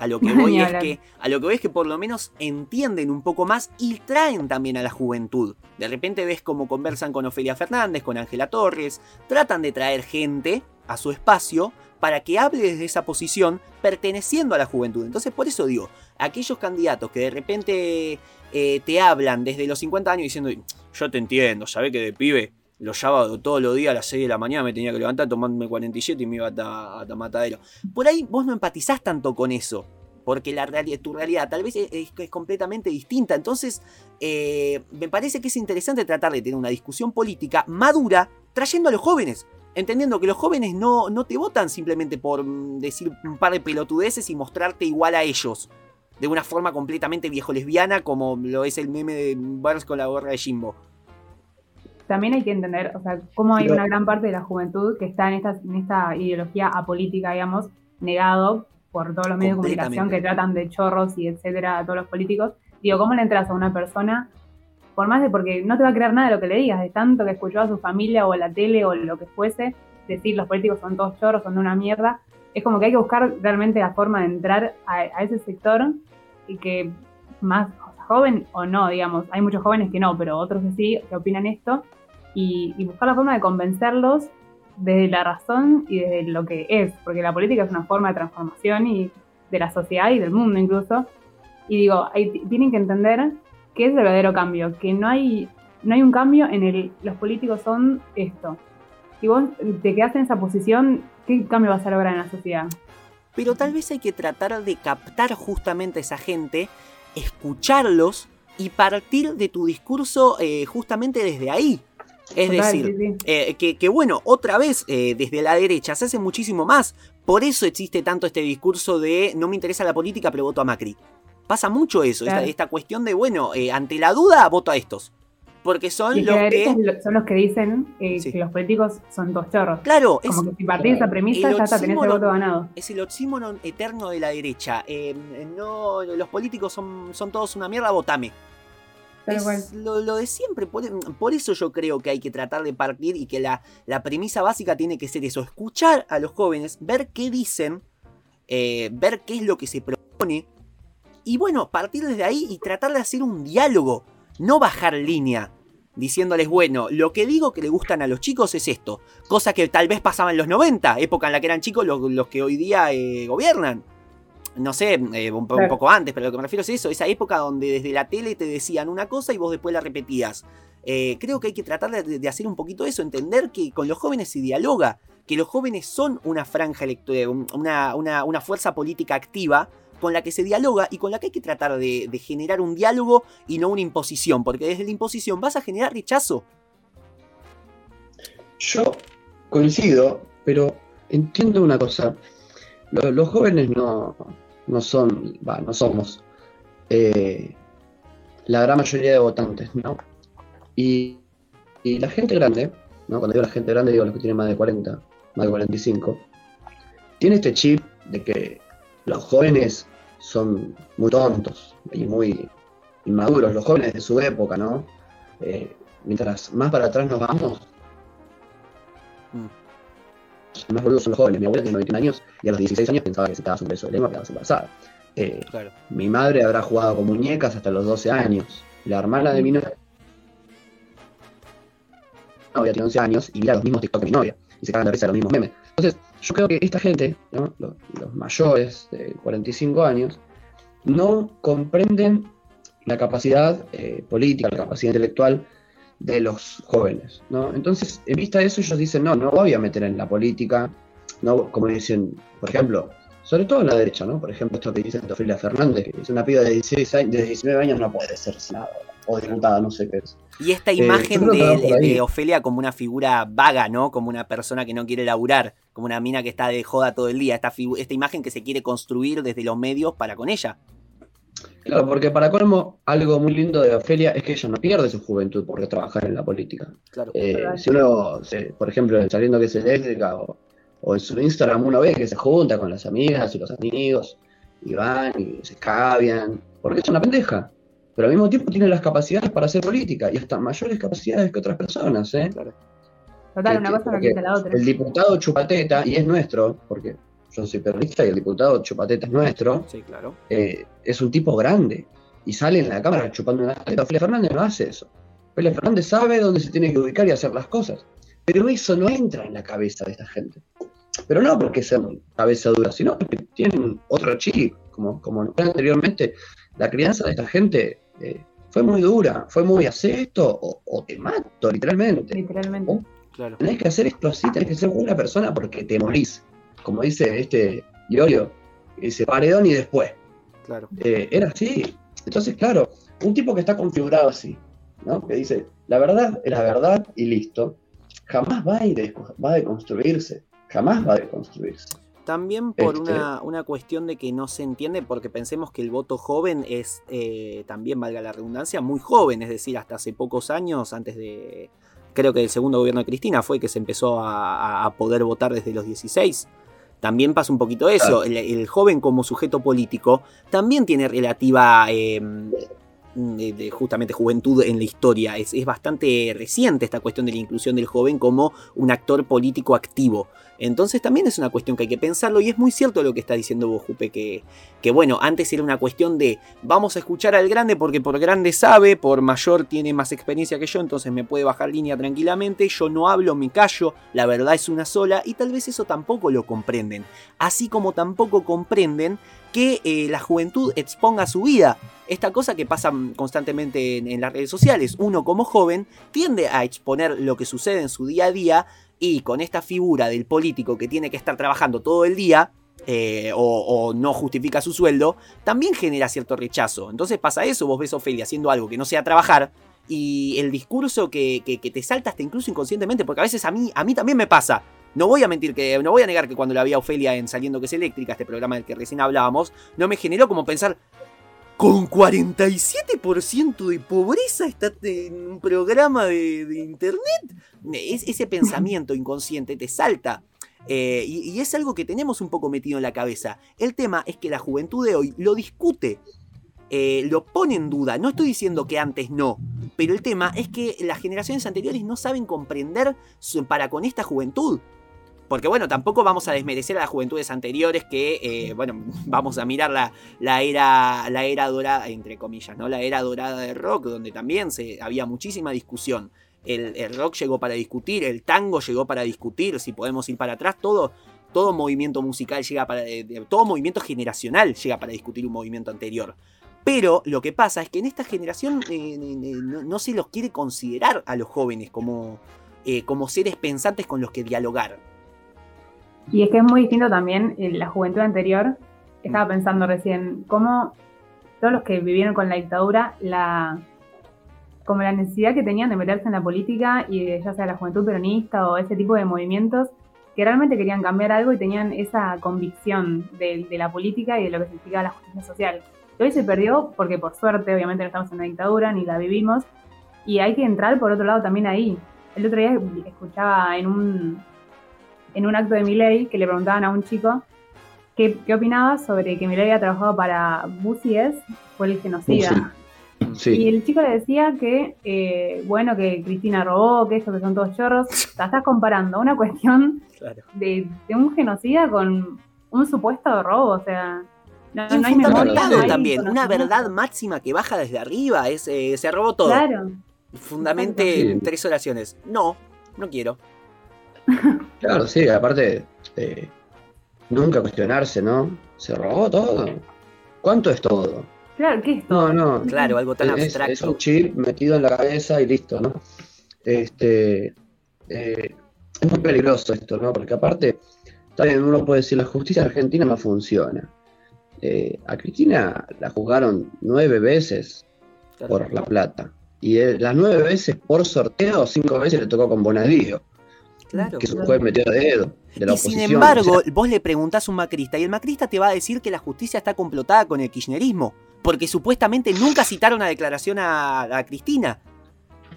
A lo que voy es que, a lo que voy es que por lo menos entienden un poco más y traen también a la juventud. De repente ves cómo conversan con Ofelia Fernández, con Ángela Torres, tratan de traer gente a su espacio para que hable desde esa posición perteneciendo a la juventud. Entonces por eso digo, aquellos candidatos que de repente eh, te hablan desde los 50 años diciendo, yo te entiendo, sabés que de pibe los sábados todos los días a las 6 de la mañana me tenía que levantar, tomarme 47 y me iba hasta, hasta Matadero. Por ahí vos no empatizás tanto con eso. porque la tu realidad tal vez es, completamente distinta. Entonces, eh, me parece que es interesante tratar de tener una discusión política madura trayendo a los jóvenes. Entendiendo que los jóvenes no, no te votan simplemente por mm, decir un par de pelotudeces y mostrarte igual a ellos. De una forma completamente viejo lesbiana, como lo es el meme de Burns con la gorra de Jimbo. También hay que entender, o sea, cómo hay una gran parte de la juventud que está en esta, en esta ideología apolítica, digamos, negado por todos los medios de comunicación que tratan de chorros y etcétera a todos los políticos. Digo, ¿cómo le entras a una persona por más de porque no te va a creer nada de lo que le digas, de tanto que escuchó a su familia o a la tele o lo que fuese, decir los políticos son todos chorros, son de una mierda, es como que hay que buscar realmente la forma de entrar a, ese sector y que más joven o no, digamos, hay muchos jóvenes que no, pero otros que sí, que opinan esto, y, buscar la forma de convencerlos desde la razón y desde lo que es, porque la política es una forma de transformación y de la sociedad y del mundo incluso. Y digo, tienen que entender qué es el verdadero cambio, que no hay, no hay un cambio en el los políticos son esto. Si vos te quedas en esa posición, ¿qué cambio vas a lograr en la sociedad? Pero tal vez hay que tratar de captar justamente a esa gente, escucharlos y partir de tu discurso eh, justamente desde ahí. Es decir, eh, que, bueno, otra vez eh, desde la derecha se hace muchísimo más. Por eso existe tanto este discurso de no me interesa la política, pero voto a Macri. Pasa mucho eso, esta, cuestión de, bueno, eh, ante la duda voto a estos. Porque son los que... Son los que dicen que los políticos son dos chorros. Claro. Como que si partís esa premisa ya tenés el voto ganado. Es el oxímoron eterno de la derecha. no, los políticos son, son todos una mierda, votame. Es lo, de siempre. Por, eso yo creo que hay que tratar de partir y que la, la premisa básica tiene que ser eso. Escuchar a los jóvenes, ver qué dicen, eh, ver qué es lo que se propone y bueno, partir desde ahí y tratar de hacer un diálogo, no bajar línea. Diciéndoles, bueno, lo que digo que le gustan a los chicos es esto. Cosa que tal vez pasaba en los 90, época en la que eran chicos los, que hoy día eh, gobiernan. No sé, eh, un, poco antes, pero lo que me refiero es eso, esa época donde desde la tele te decían una cosa y vos después la repetías. Eh, creo que hay que tratar de, hacer un poquito eso, entender que con los jóvenes se dialoga, que los jóvenes son una franja electoral, una, una, una fuerza política activa con la que se dialoga y con la que hay que tratar de, generar un diálogo y no una imposición, porque desde la imposición vas a generar rechazo. Yo coincido, pero entiendo una cosa. Los, jóvenes no, no son, no somos eh, la gran mayoría de votantes, ¿no? Y, la gente grande, ¿no? Cuando digo la gente grande, digo los que tienen más de 40, más de 45, tiene este chip de que los jóvenes son muy tontos y muy inmaduros, los jóvenes de su época, ¿no? Eh, mientras más para atrás nos vamos, mm. más boludos son los jóvenes. Mi abuela tiene 91 años y a los 16 años pensaba que se estaba un beso de lengua quedaba embarazada. Eh, Mi madre habrá jugado con muñecas hasta los 12 años. La hermana de mi novia, novia tiene 11 años y mira los mismos TikTok que mi novia. Y se cagan de risa los mismos memes. Entonces, yo creo que esta gente, los, mayores de 45 años, no comprenden la capacidad eh, política, la capacidad intelectual de los jóvenes. ¿no? Entonces, en vista de eso, ellos dicen, no, no voy a meter en la política, no, como dicen, por ejemplo, sobre todo en la derecha, ¿no? Por ejemplo, esto que dice Ofelia Fernández, que es una piba de 16 años, de 19 años no puede ser senadora o diputada, no sé qué es. Y esta eh, imagen de, Ofelia como una figura vaga, ¿no? Como una persona que no quiere laburar, como una mina que está de joda todo el día. Esta, esta imagen que se quiere construir desde los medios para con ella. Claro, porque para colmo, algo muy lindo de Ofelia es que ella no pierde su juventud por trabajar en la política. Claro. Eh, si uno, por ejemplo, saliendo que es eléctrica o, o, en su Instagram uno ve que se junta con las amigas y los amigos y van y se escabian, porque es una pendeja pero al mismo tiempo tiene las capacidades para hacer política y hasta mayores capacidades que otras personas. ¿eh? Total, una cosa no quita la otra. El diputado Chupateta, y es nuestro, porque yo soy periodista y el diputado Chupateta es nuestro, sí, claro. Eh, es un tipo grande y sale en la cámara chupando una teta. Félix Fernández no hace eso. Félix Fernández sabe dónde se tiene que ubicar y hacer las cosas. Pero eso no entra en la cabeza de esta gente. Pero no porque sean cabeza dura, sino porque tienen otro chip, como, como anteriormente. La crianza de esta gente eh, fue muy dura, fue muy, hacer esto o, te mato, literalmente. Literalmente. Claro. Tenés que hacer esto así, tenés que ser una persona porque te morís. Como dice este Iorio, dice paredón y después. Claro. Eh, era así. Entonces, claro, un tipo que está configurado así, ¿no? Que dice, la verdad es la verdad y listo, jamás va a, ir, va a deconstruirse, jamás va a deconstruirse. También por Este- una, una cuestión de que no se entiende, porque pensemos que el voto joven es, eh, también valga la redundancia, muy joven, es decir, hasta hace pocos años, antes de, creo que el segundo gobierno de Cristina fue que se empezó a, a poder votar desde los 16. También pasa un poquito eso, el, el joven como sujeto político también tiene relativa... eh, de, de justamente juventud en la historia. Es, es bastante reciente esta cuestión de la inclusión del joven como un actor político activo. Entonces también es una cuestión que hay que pensarlo y es muy cierto lo que está diciendo vos, que, que bueno, antes era una cuestión de vamos a escuchar al grande porque por grande sabe, por mayor tiene más experiencia que yo, entonces me puede bajar línea tranquilamente, yo no hablo, me callo, la verdad es una sola y tal vez eso tampoco lo comprenden. Así como tampoco comprenden que eh, la juventud exponga su vida. Esta cosa que pasa constantemente en, las redes sociales. Uno como joven tiende a exponer lo que sucede en su día a día y con esta figura del político que tiene que estar trabajando todo el día eh, o, no justifica su sueldo, también genera cierto rechazo. Entonces pasa eso, vos ves a haciendo algo que no sea trabajar y el discurso que, que- que te incluso inconscientemente, porque a veces a mí, a mí también me pasa. No voy a mentir que, no voy a negar que cuando la vi a Ofelia en Saliendo que es eléctrica, este programa del que recién hablábamos, no me generó como pensar, con 47% de pobreza está en un programa de, de internet. Es- ese pensamiento inconsciente te salta. Eh, y, y es algo que tenemos un poco metido en la cabeza. El tema es que la juventud de hoy lo discute, eh, lo pone en duda. No estoy diciendo que antes no, pero el tema es que las generaciones anteriores no saben comprender para con esta juventud. Porque bueno, tampoco vamos a desmerecer a las juventudes anteriores que, eh, bueno, vamos a mirar la, la era, la era dorada, entre comillas, ¿no? La era dorada del rock, donde también se, había muchísima discusión. El, el rock llegó para discutir, el tango llegó para discutir, si podemos ir para atrás, todo, todo movimiento musical llega para. eh, todo movimiento generacional llega para discutir un movimiento anterior. Pero lo que pasa es que en esta generación eh, no, no se los quiere considerar a los jóvenes como, eh, como seres pensantes con los que dialogar. Y es que es muy distinto también en la juventud anterior. Estaba pensando recién cómo todos los que vivieron con la dictadura, la como la necesidad que tenían de meterse en la política y de, ya sea la juventud peronista o ese tipo de movimientos que realmente querían cambiar algo y tenían esa convicción de, de la política y de lo que significa la justicia social. Que hoy se perdió porque por suerte, obviamente no estamos en una dictadura ni la vivimos y hay que entrar por otro lado también ahí. El otro día escuchaba en un, en un acto de Milei que le preguntaban a un chico qué, qué opinaba sobre que Milei había trabajado para Busies, fue el genocida. Y Sí, el chico le decía que, eh, bueno, que Cristina robó, que esto que son todos chorros. Sea, estás comparando una cuestión Claro. de, de un genocida con un supuesto robo, o sea, no, no hay memoria. No hay también, una verdad máxima que baja desde arriba, es, eh, se robó todo. Claro, Fundamente tres oraciones. No, no quiero. claro, sí, aparte, eh, nunca cuestionarse, ¿no? Se robó todo. ¿Cuánto es todo? claro, ¿qué es todo? No, no. Claro, algo tan Es, es abstracto. un chip metido en la cabeza y listo, ¿no? Este, eh, es muy peligroso esto, ¿no? Porque aparte, también uno puede decir, la justicia argentina no funciona. Eh, a Cristina la juzgaron nueve veces Claro. por La Plata. Y las nueve veces por sorteo, cinco veces le tocó con Bonadío, Claro. que es un juez metido de dedo de la Y sin embargo, O sea, vos le preguntás a un macrista y el macrista te va a decir que la justicia está complotada con el kirchnerismo, porque supuestamente nunca citaron a declaración a, a Cristina.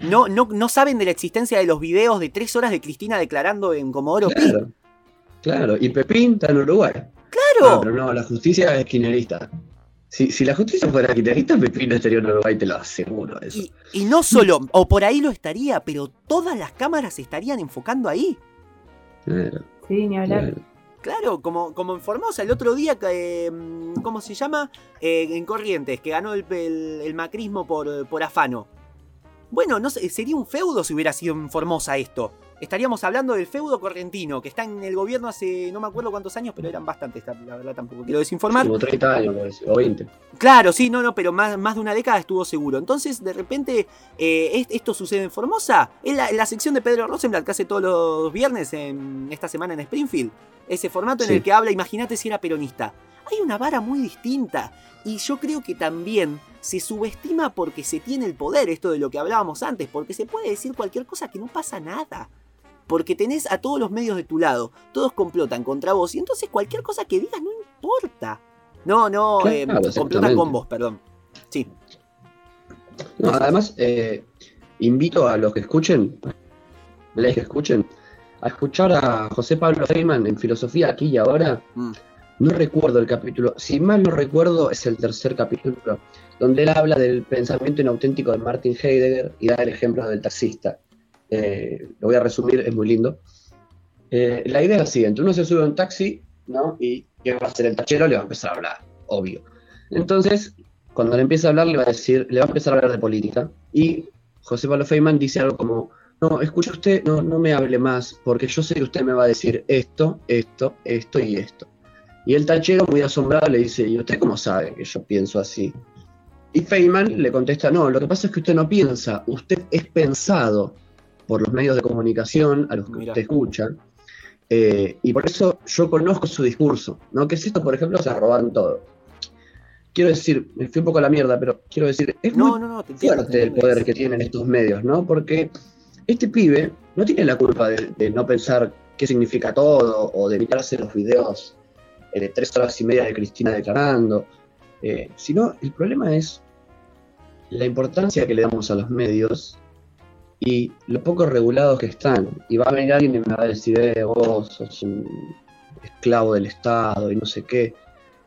No, no, no saben de la existencia de los videos de tres horas de Cristina declarando en Comodoro Pi. claro, claro. Y Pepín está en Uruguay. Claro. No, pero no, la justicia es kirchnerista. Si, si la justicia fuera kirchnerista, Pepín no estaría en Uruguay, te lo aseguro. Eso. Y, y no solo, o por ahí lo estaría, pero todas las cámaras se estarían enfocando ahí. Claro, Sí, ni hablar. claro. Claro, como, como en Formosa, el otro día, que, eh, ¿cómo se llama? Eh, en Corrientes, que ganó el, el- el macrismo por, por afano. Bueno, no sé, sería un feudo si hubiera sido en Formosa esto. Estaríamos hablando del feudo correntino, que está en el gobierno hace no me acuerdo cuántos años, pero eran bastantes, la verdad tampoco quiero desinformar. Como 30 años, o 20. Claro, sí, no, no, pero más, más de una década estuvo seguro. Entonces, de repente, eh, es- esto sucede en Formosa. Es la, la sección de Pedro Rosenblatt que hace todos los viernes en esta semana en Springfield. Ese formato en Sí. el que habla, imagínate si era peronista. hay una vara muy distinta. Y yo creo que también se subestima porque se tiene el poder, esto de lo que hablábamos antes, porque se puede decir cualquier cosa que no pasa nada. Porque tenés a todos los medios de tu lado, todos complotan contra vos, y entonces cualquier cosa que digas no importa. No, no, Claro, eh, complotan con vos, perdón. Sí, No, además, eh, invito a los que escuchen, les que escuchen, a escuchar a José Pablo Feynman en Filosofía aquí y ahora. Mm. No recuerdo el capítulo, si mal no recuerdo, es el tercer capítulo, donde él habla del pensamiento inauténtico de Martin Heidegger y da el ejemplo del taxista. Eh, lo voy a resumir, es muy lindo. Eh, la idea es la siguiente: uno se sube a un taxi, ¿no? Y ¿qué va a hacer el tachero? Le va a empezar a hablar, obvio. Entonces, cuando le empieza a hablar, le va a decir, le va a empezar a hablar de política. Y José Pablo Feynman dice algo como: No, escuche usted, no, no me hable más, porque yo sé que usted me va a decir esto, esto, esto y esto. Y el tachero, muy asombrado, le dice: ¿Y usted cómo sabe que yo pienso así? Y Feynman le contesta: No, lo que pasa es que usted no piensa, usted es pensado por los medios de comunicación a los que Mirá. usted escucha. eh, y por eso yo conozco su discurso, ¿no? Que es esto, por ejemplo, se roban todo. Quiero decir, me fui un poco a la mierda, pero quiero decir, es muy no, no, no, te entiendo. fuerte el poder que tienen estos medios, ¿no? Porque este pibe no tiene la culpa de, de no pensar qué significa todo o de evitarse los videos eh, de tres horas y media de Cristina declarando, eh, sino el problema es la importancia que le damos a los medios y lo poco regulados que están. Y va a venir alguien y me va a decir, eh, vos sos un esclavo del Estado y no sé qué.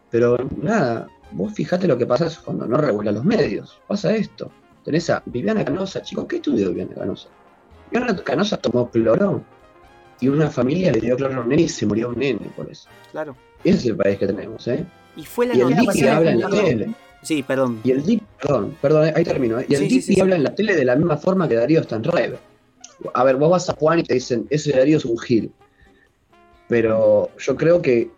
Pero nada, vos fijate lo que pasa cuando no regula los medios. Pasa esto. Tenés a Viviana Canosa, chicos, ¿qué estudió Viviana Canosa? Viviana Canosa tomó cloro y una familia le dio cloro a un nene y se murió un nene por eso. Claro. Ese es el país que tenemos, ¿eh? Y fue la Y el noticia- habla en la tele. Sí, perdón. Y el Dipi, perdón, perdón, ahí termino, ¿eh? Y el Sí, sí, sí, sí. habla en la tele de la misma forma que Darío Stanraiver. A ver, vos vas a Juan y te dicen, ese Darío es un gil. Pero yo creo que,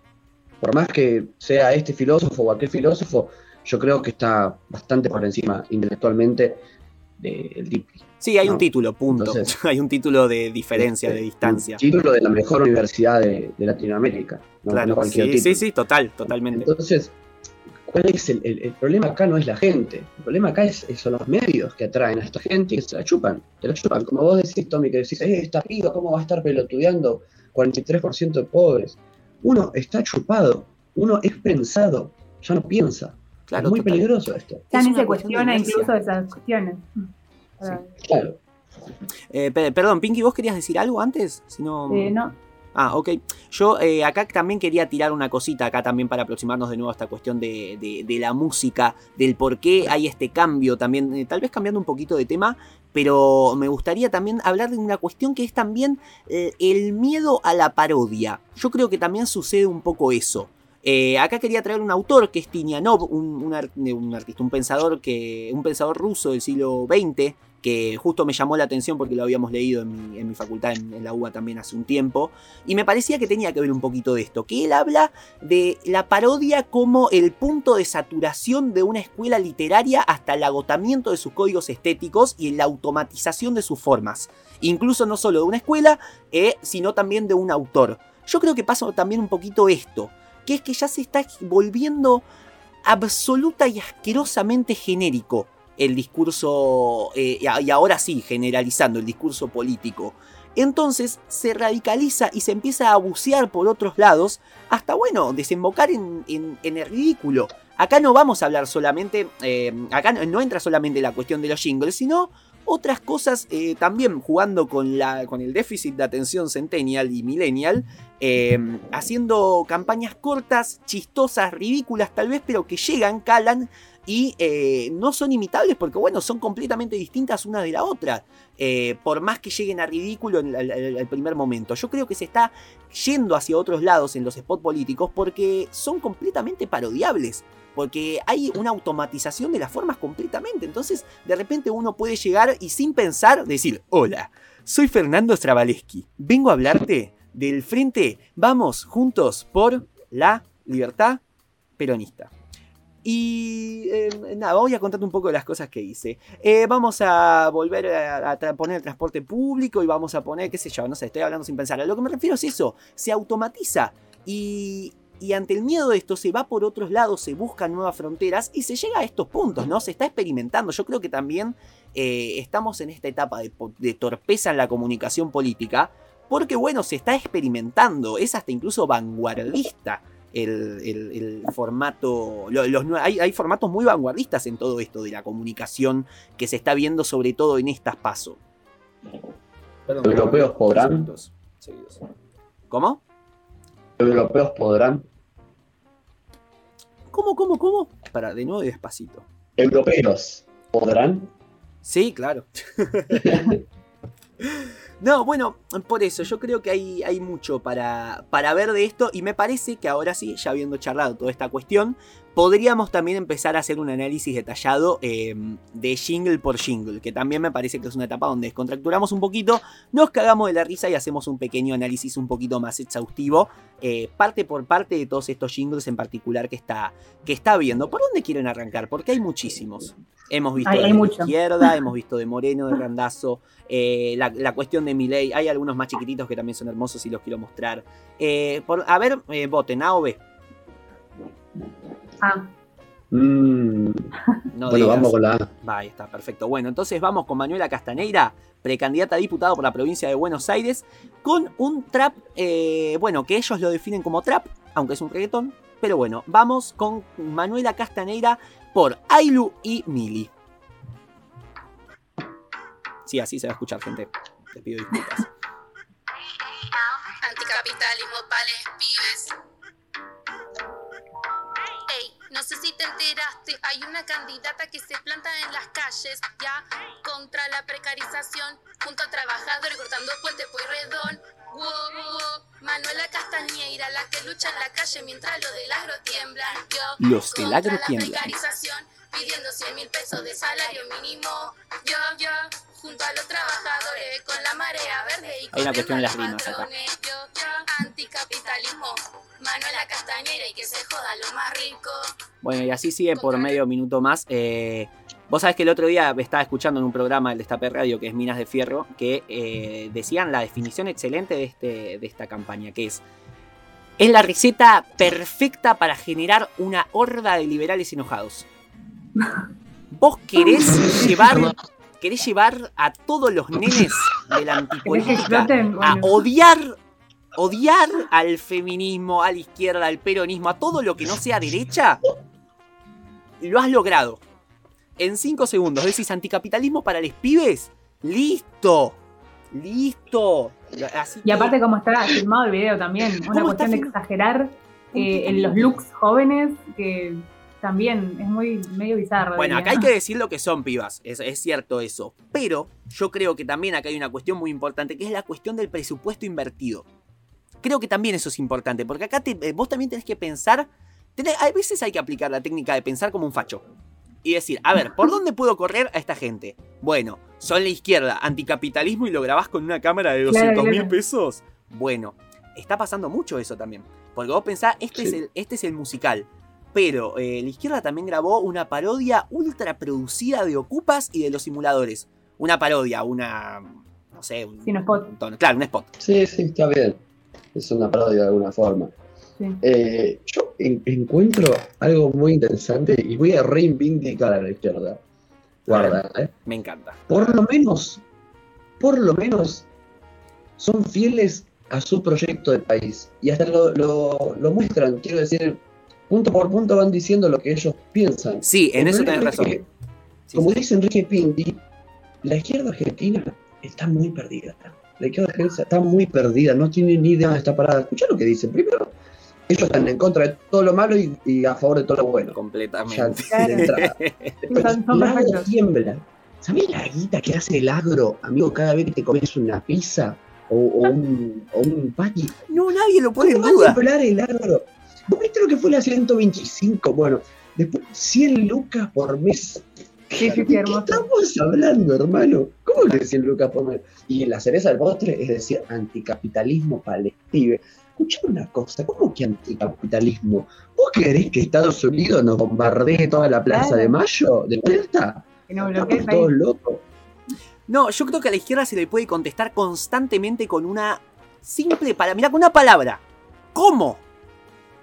por más que sea este filósofo o aquel filósofo, yo creo que está bastante por encima intelectualmente del Dipi. Sí, hay un No. título, punto. Entonces- hay un título de diferencia, de Este, distancia. Un título de la mejor universidad de, de Latinoamérica. No, Claro, no sí, sí, sí, total, totalmente. Entonces, ¿cuál es el, el- el problema acá? No es la gente. El problema acá es, son los medios que atraen a esta gente y que se la chupan. Te la chupan. Como vos decís, Tommy, que decís, eh, esta piba, ¿cómo va a estar pelotudeando 43% de pobres? Uno está chupado. Uno es pensado. Ya no piensa. Claro, es muy total. peligroso esto. También una se cuestiona incluso esas cuestiones. Ah, Claro. Eh, pe- perdón, Pinky, ¿vos querías decir algo antes? Si no... eh, no, Ah, ok. Yo eh, acá también quería tirar una cosita, acá también para aproximarnos de nuevo a esta cuestión de, de- de la música, del por qué hay este cambio también, eh, tal vez cambiando un poquito de tema, pero me gustaría también hablar de una cuestión que es también eh, el miedo a la parodia. Yo creo que también sucede un poco eso. Eh, acá quería traer un autor que es Tinianov, un, un artista, un pensador que. un pensador ruso del siglo XX, que justo me llamó la atención porque lo habíamos leído en mi, en mi facultad en, la UBA también hace un tiempo. Y me parecía que tenía que ver un poquito de esto, que él habla de la parodia como el punto de saturación de una escuela literaria hasta el agotamiento de sus códigos estéticos y la automatización de sus formas. Incluso no solo de una escuela, eh, sino también de un autor. Yo creo que pasa también un poquito esto, que es que ya se está volviendo absoluta y asquerosamente genérico el discurso, eh, y ahora sí, generalizando el discurso político. Entonces se radicaliza y se empieza a bucear por otros lados hasta, bueno, desembocar en, en- en el ridículo. Acá no vamos a hablar solamente, eh, acá no, entra solamente la cuestión de los jingles, sino otras cosas eh, también jugando con, la, con el déficit de atención centennial y millennial, haciendo campañas cortas, chistosas, ridículas tal vez, pero que llegan, calan y eh, no son imitables porque, bueno, son completamente distintas una de la otra. eh, por más que lleguen a ridículo en el, primer momento. Yo creo que se está yendo hacia otros lados en los spots políticos porque son completamente parodiables. Porque hay una automatización de las formas completamente. Entonces, de repente uno puede llegar y sin pensar decir: Hola, soy Fernando Stravaleski. Vengo a hablarte del frente Vamos Juntos por la Libertad Peronista. Y eh, nada, voy a contarte un poco de las cosas que hice. Eh, vamos a volver a, poner el transporte público y vamos a poner, qué sé yo, no sé, estoy hablando sin pensar. A lo que me refiero es eso, se automatiza. Y y ante el miedo de esto se va por otros lados, se buscan nuevas fronteras y se llega a estos puntos, ¿no? Se está experimentando. Yo creo que también eh, estamos en esta etapa de torpeza en la comunicación política, porque bueno, se está experimentando, es hasta incluso vanguardista el, el- el formato, lo- los hay, hay formatos muy vanguardistas en todo esto de la comunicación que se está viendo sobre todo en estas pasos. Europeos podrán. ¿Cómo? Europeos podrán. ¿Cómo, cómo, cómo? Para, de nuevo y despacito. Europeos podrán. Sí, claro. No, bueno, por eso yo creo que hay, hay mucho para, para ver de esto y me parece que ahora sí, ya habiendo charlado toda esta cuestión, podríamos también empezar a hacer un análisis detallado eh, de jingle por jingle, que también me parece que es una etapa donde descontracturamos un poquito, nos cagamos de la risa y hacemos un pequeño análisis un poquito más exhaustivo, eh, parte por parte de todos estos jingles en particular que está, que está viendo. ¿Por dónde quieren arrancar? Porque hay muchísimos. Hemos visto de mucho. izquierda, hemos visto de Moreno, de Randazo, eh, la, la cuestión de Milei. Hay algunos más chiquititos que también son hermosos y los quiero mostrar. Eh, por, a ver, voten, A o B. Ah, Mm, No bueno, digas. vamos con la A. Ahí está, perfecto. Bueno, entonces vamos con Manuela Castaneira, precandidata a diputado por la provincia de Buenos Aires, con un trap, eh, bueno, que ellos lo definen como trap, aunque es un reggaetón. Pero bueno, vamos con Manuela Castaneira por Ailu y Mili. Sí, así se va a escuchar, gente. Les pido disculpas. Anticapitalismo pales pibes. No sé si te enteraste, hay una candidata que se planta en las calles ya contra la precarización, junto a trabajadores cortando puente Pueyrredón. Wow, wow, Manuela Castañeira, la que lucha en la calle mientras los del agro tiemblan. Yo, Los del agro la tiemblan. precarización, pidiendo 100 mil pesos de salario mínimo. Yo, yo, junto a los trabajadores, con la marea verde y Hay una cuestión en las rimas acá. patrones. Yo, yo, anticapitalismo, Manuela Castañera y que se joda lo más rico. Bueno, y así sigue por medio minuto más. Eh, Vos sabés que el otro día estaba escuchando en un programa del Destape Radio, que es Minas de Fierro, que eh, decían la definición excelente de, este, de esta campaña, que es... Es la receta perfecta para generar una horda de liberales enojados. Vos querés llevar, querés llevar a todos los nenes de la ¿Querés que antipolítica a odiar, odiar al feminismo, a la izquierda, al peronismo, a todo lo que no sea derecha, lo has logrado. En 5 segundos decís anticapitalismo para los pibes. ¡Listo! ¡Listo! Así Y que- aparte como está filmado el video también, una ¿Cómo está cuestión de exagerar eh, en los looks jóvenes que también es muy medio bizarro. Bueno, diría. acá hay que decir lo que son pibas, es, es cierto eso. Pero yo creo que también acá hay una cuestión muy importante, que es la cuestión del presupuesto invertido. Creo que también eso es importante, porque acá te- eh, vos también tenés que pensar, tenés- a veces hay que aplicar la técnica de pensar como un facho. Y decir, a ver, ¿por dónde puedo correr a esta gente? Bueno, son la izquierda, anticapitalismo y lo grabás con una cámara de 200 Claro, mil claro. pesos. Bueno, está pasando mucho eso también. Porque vos pensás, este, es, el, este es el musical. Pero eh, la izquierda también grabó una parodia ultra producida de Ocupas y de los simuladores. Una parodia, una. No sé, un, Sí, un spot. un tono- claro, un spot. Sí, sí, está bien. Es una parodia de alguna forma. Sí. Eh, yo en- encuentro algo muy interesante y voy a reivindicar a la izquierda. Guarda, ¿eh? Me encanta. Por lo menos, por lo menos, son fieles a su proyecto de país. Y hasta lo, lo- lo muestran, quiero decir, punto por punto van diciendo lo que ellos piensan. Sí, en El eso tenés razón. que, Sí, como sí. dice Enrique Pinti, la izquierda argentina está muy perdida. La izquierda argentina está muy perdida, no tiene ni idea dónde está parada. Escuchá lo que dicen. Primero, ellos están en contra de todo lo malo y, y a favor de todo lo bueno. Ya Completamente. Claro. de entrada. Después, tiembla. ¿Sabés la guita que hace el agro, amigo, cada vez que te comes una pizza o, o un, o un patty? No, nadie lo pone en ¿Cómo va a duda. temblar el agro? ¿Vos viste lo que fue la 125? Bueno, después 100 lucas por mes. Sí, sí, sí, ¿De qué estamos hablando, hermano? ¿Cómo que 100 lucas por mes? Y la cereza del postre es decir, anticapitalismo palestino. Escuchame una cosa, ¿cómo que anticapitalismo? ¿Vos querés que Estados Unidos nos bombardee toda la Plaza Claro. de Mayo de vuelta? Que no bloquee el Estamos país. todos locos. No, yo creo que a la izquierda se le puede contestar constantemente con una simple palabra. Mira, con una palabra. ¿Cómo?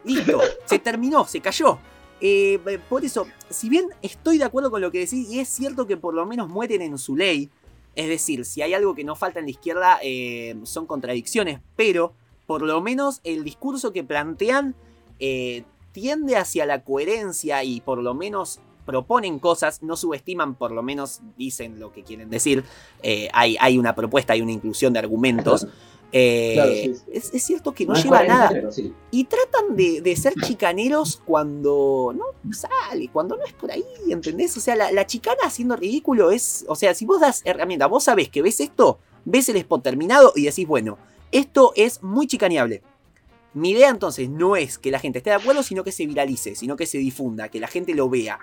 Listo, se terminó, se cayó. Eh, por eso, si bien estoy de acuerdo con lo que decís, y es cierto que por lo menos mueren en su ley, es decir, si hay algo que no falta en la izquierda, eh, son contradicciones, pero por lo menos el discurso que plantean eh, tiende hacia la coherencia y por lo menos proponen cosas, no subestiman, por lo menos dicen lo que quieren decir. Eh, hay, hay, una propuesta, hay una inclusión de argumentos. Eh, es, cierto que no, lleva nada. Y tratan de, ser chicaneros cuando no sale, cuando no es por ahí, ¿entendés? O sea, la, la, chicana haciendo ridículo es. O sea, si vos das herramienta, vos sabés que ves esto, ves el spot terminado y decís, bueno, esto es muy chicaneable. Mi idea entonces no es que la gente esté de acuerdo, sino que se viralice, sino que se difunda, que la gente lo vea.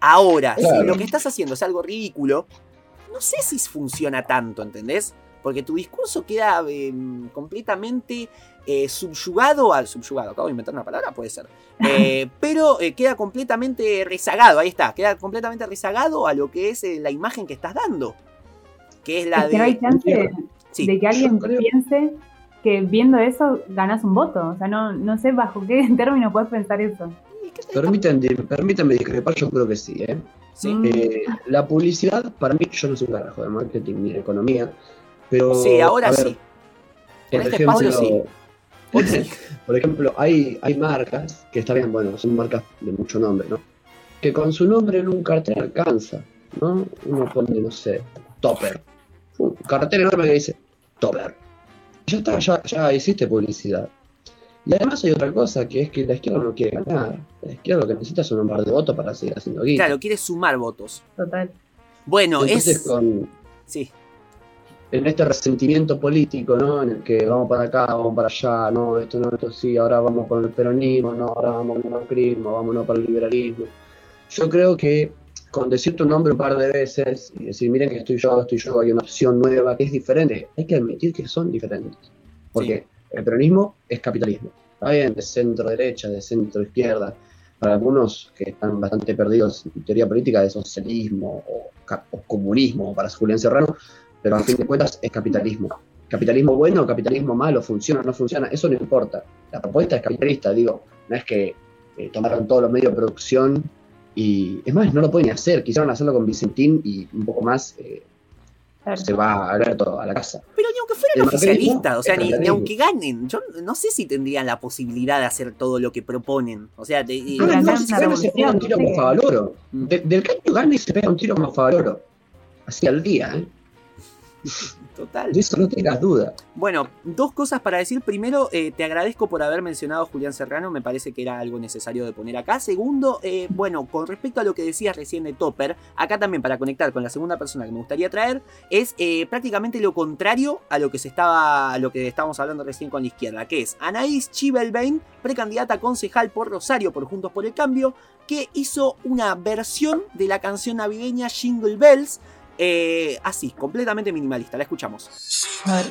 Ahora, si lo que estás haciendo es algo ridículo, no sé si funciona tanto, ¿entendés? Porque tu discurso queda em, completamente eh, subyugado al subyugado. Acabo de inventar una palabra, puede ser. Eh, pero eh, queda completamente rezagado, ahí está, queda completamente rezagado a lo que es la imagen que estás dando. Que es la de. hay chance de que alguien piense que viendo eso ganas un voto. O sea, no, no sé bajo qué término puedes pensar eso. Permítanme, permítanme discrepar, yo creo que sí. ¿eh? ¿Sí? Eh, la publicidad, para mí, yo no soy un carajo de marketing ni de economía, pero. Sí, ahora sí. Por este ejemplo, sí. por ejemplo, hay, hay marcas que está bien, bueno, son marcas de mucho nombre, ¿no? Que con su nombre en un cartel alcanza, ¿no? Uno pone, no sé, Topper. Un cartel enorme que dice Topper. Ya está, ya, ya hiciste publicidad. Y además hay otra cosa, que es que la izquierda no quiere ganar. La izquierda lo que necesita es un par de votos para seguir haciendo guita. Claro, quiere sumar votos. Total. Bueno, es... Con, sí. En este resentimiento político, ¿no? En el que vamos para acá, vamos para allá, no, esto no, esto sí, ahora vamos con el peronismo, no, ahora vamos con el macrismo, vámonos para el liberalismo. Yo creo que con decir tu nombre un par de veces y decir, miren que estoy yo, estoy yo, hay una opción nueva que es diferente, hay que admitir que son diferentes. Porque el peronismo es capitalismo. Está bien, de centro derecha, de centro izquierda. Para algunos que están bastante perdidos en teoría política de socialismo o, comunismo, para Julián Serrano, pero a fin de cuentas es capitalismo. Capitalismo bueno, capitalismo malo, funciona o no funciona, eso no importa. La propuesta es capitalista, digo, no es que eh, tomaron todos los medios de producción y es más, no lo pueden hacer, quisieron hacerlo con Vicentín y un poco más eh, se va Alberto a la casa. Pero ni aunque fueran oficialistas, o sea, ni, aunque ganen, yo no sé si tendrían la posibilidad de hacer todo lo que proponen. O sea, de, no, no, no, se pega un tiro con Favaloro. Mm. del caño gana y se pega un tiro con Favaloro. Así al día, ¿eh? Total. De eso no tengas duda. Bueno, dos cosas para decir. Primero, eh, te agradezco por haber mencionado a Julián Serrano, me parece que era algo necesario de poner acá. Segundo, eh, bueno, con respecto a lo que decías recién de Topper, acá también para conectar con la segunda persona que me gustaría traer, es eh, prácticamente lo contrario a lo que se estaba, a lo que estábamos hablando recién con la izquierda, que es Anaís Chibelbein, precandidata a concejal por Rosario por Juntos por el Cambio, que hizo una versión de la canción navideña Jingle Bells eh, así, completamente minimalista. La escuchamos. A ver.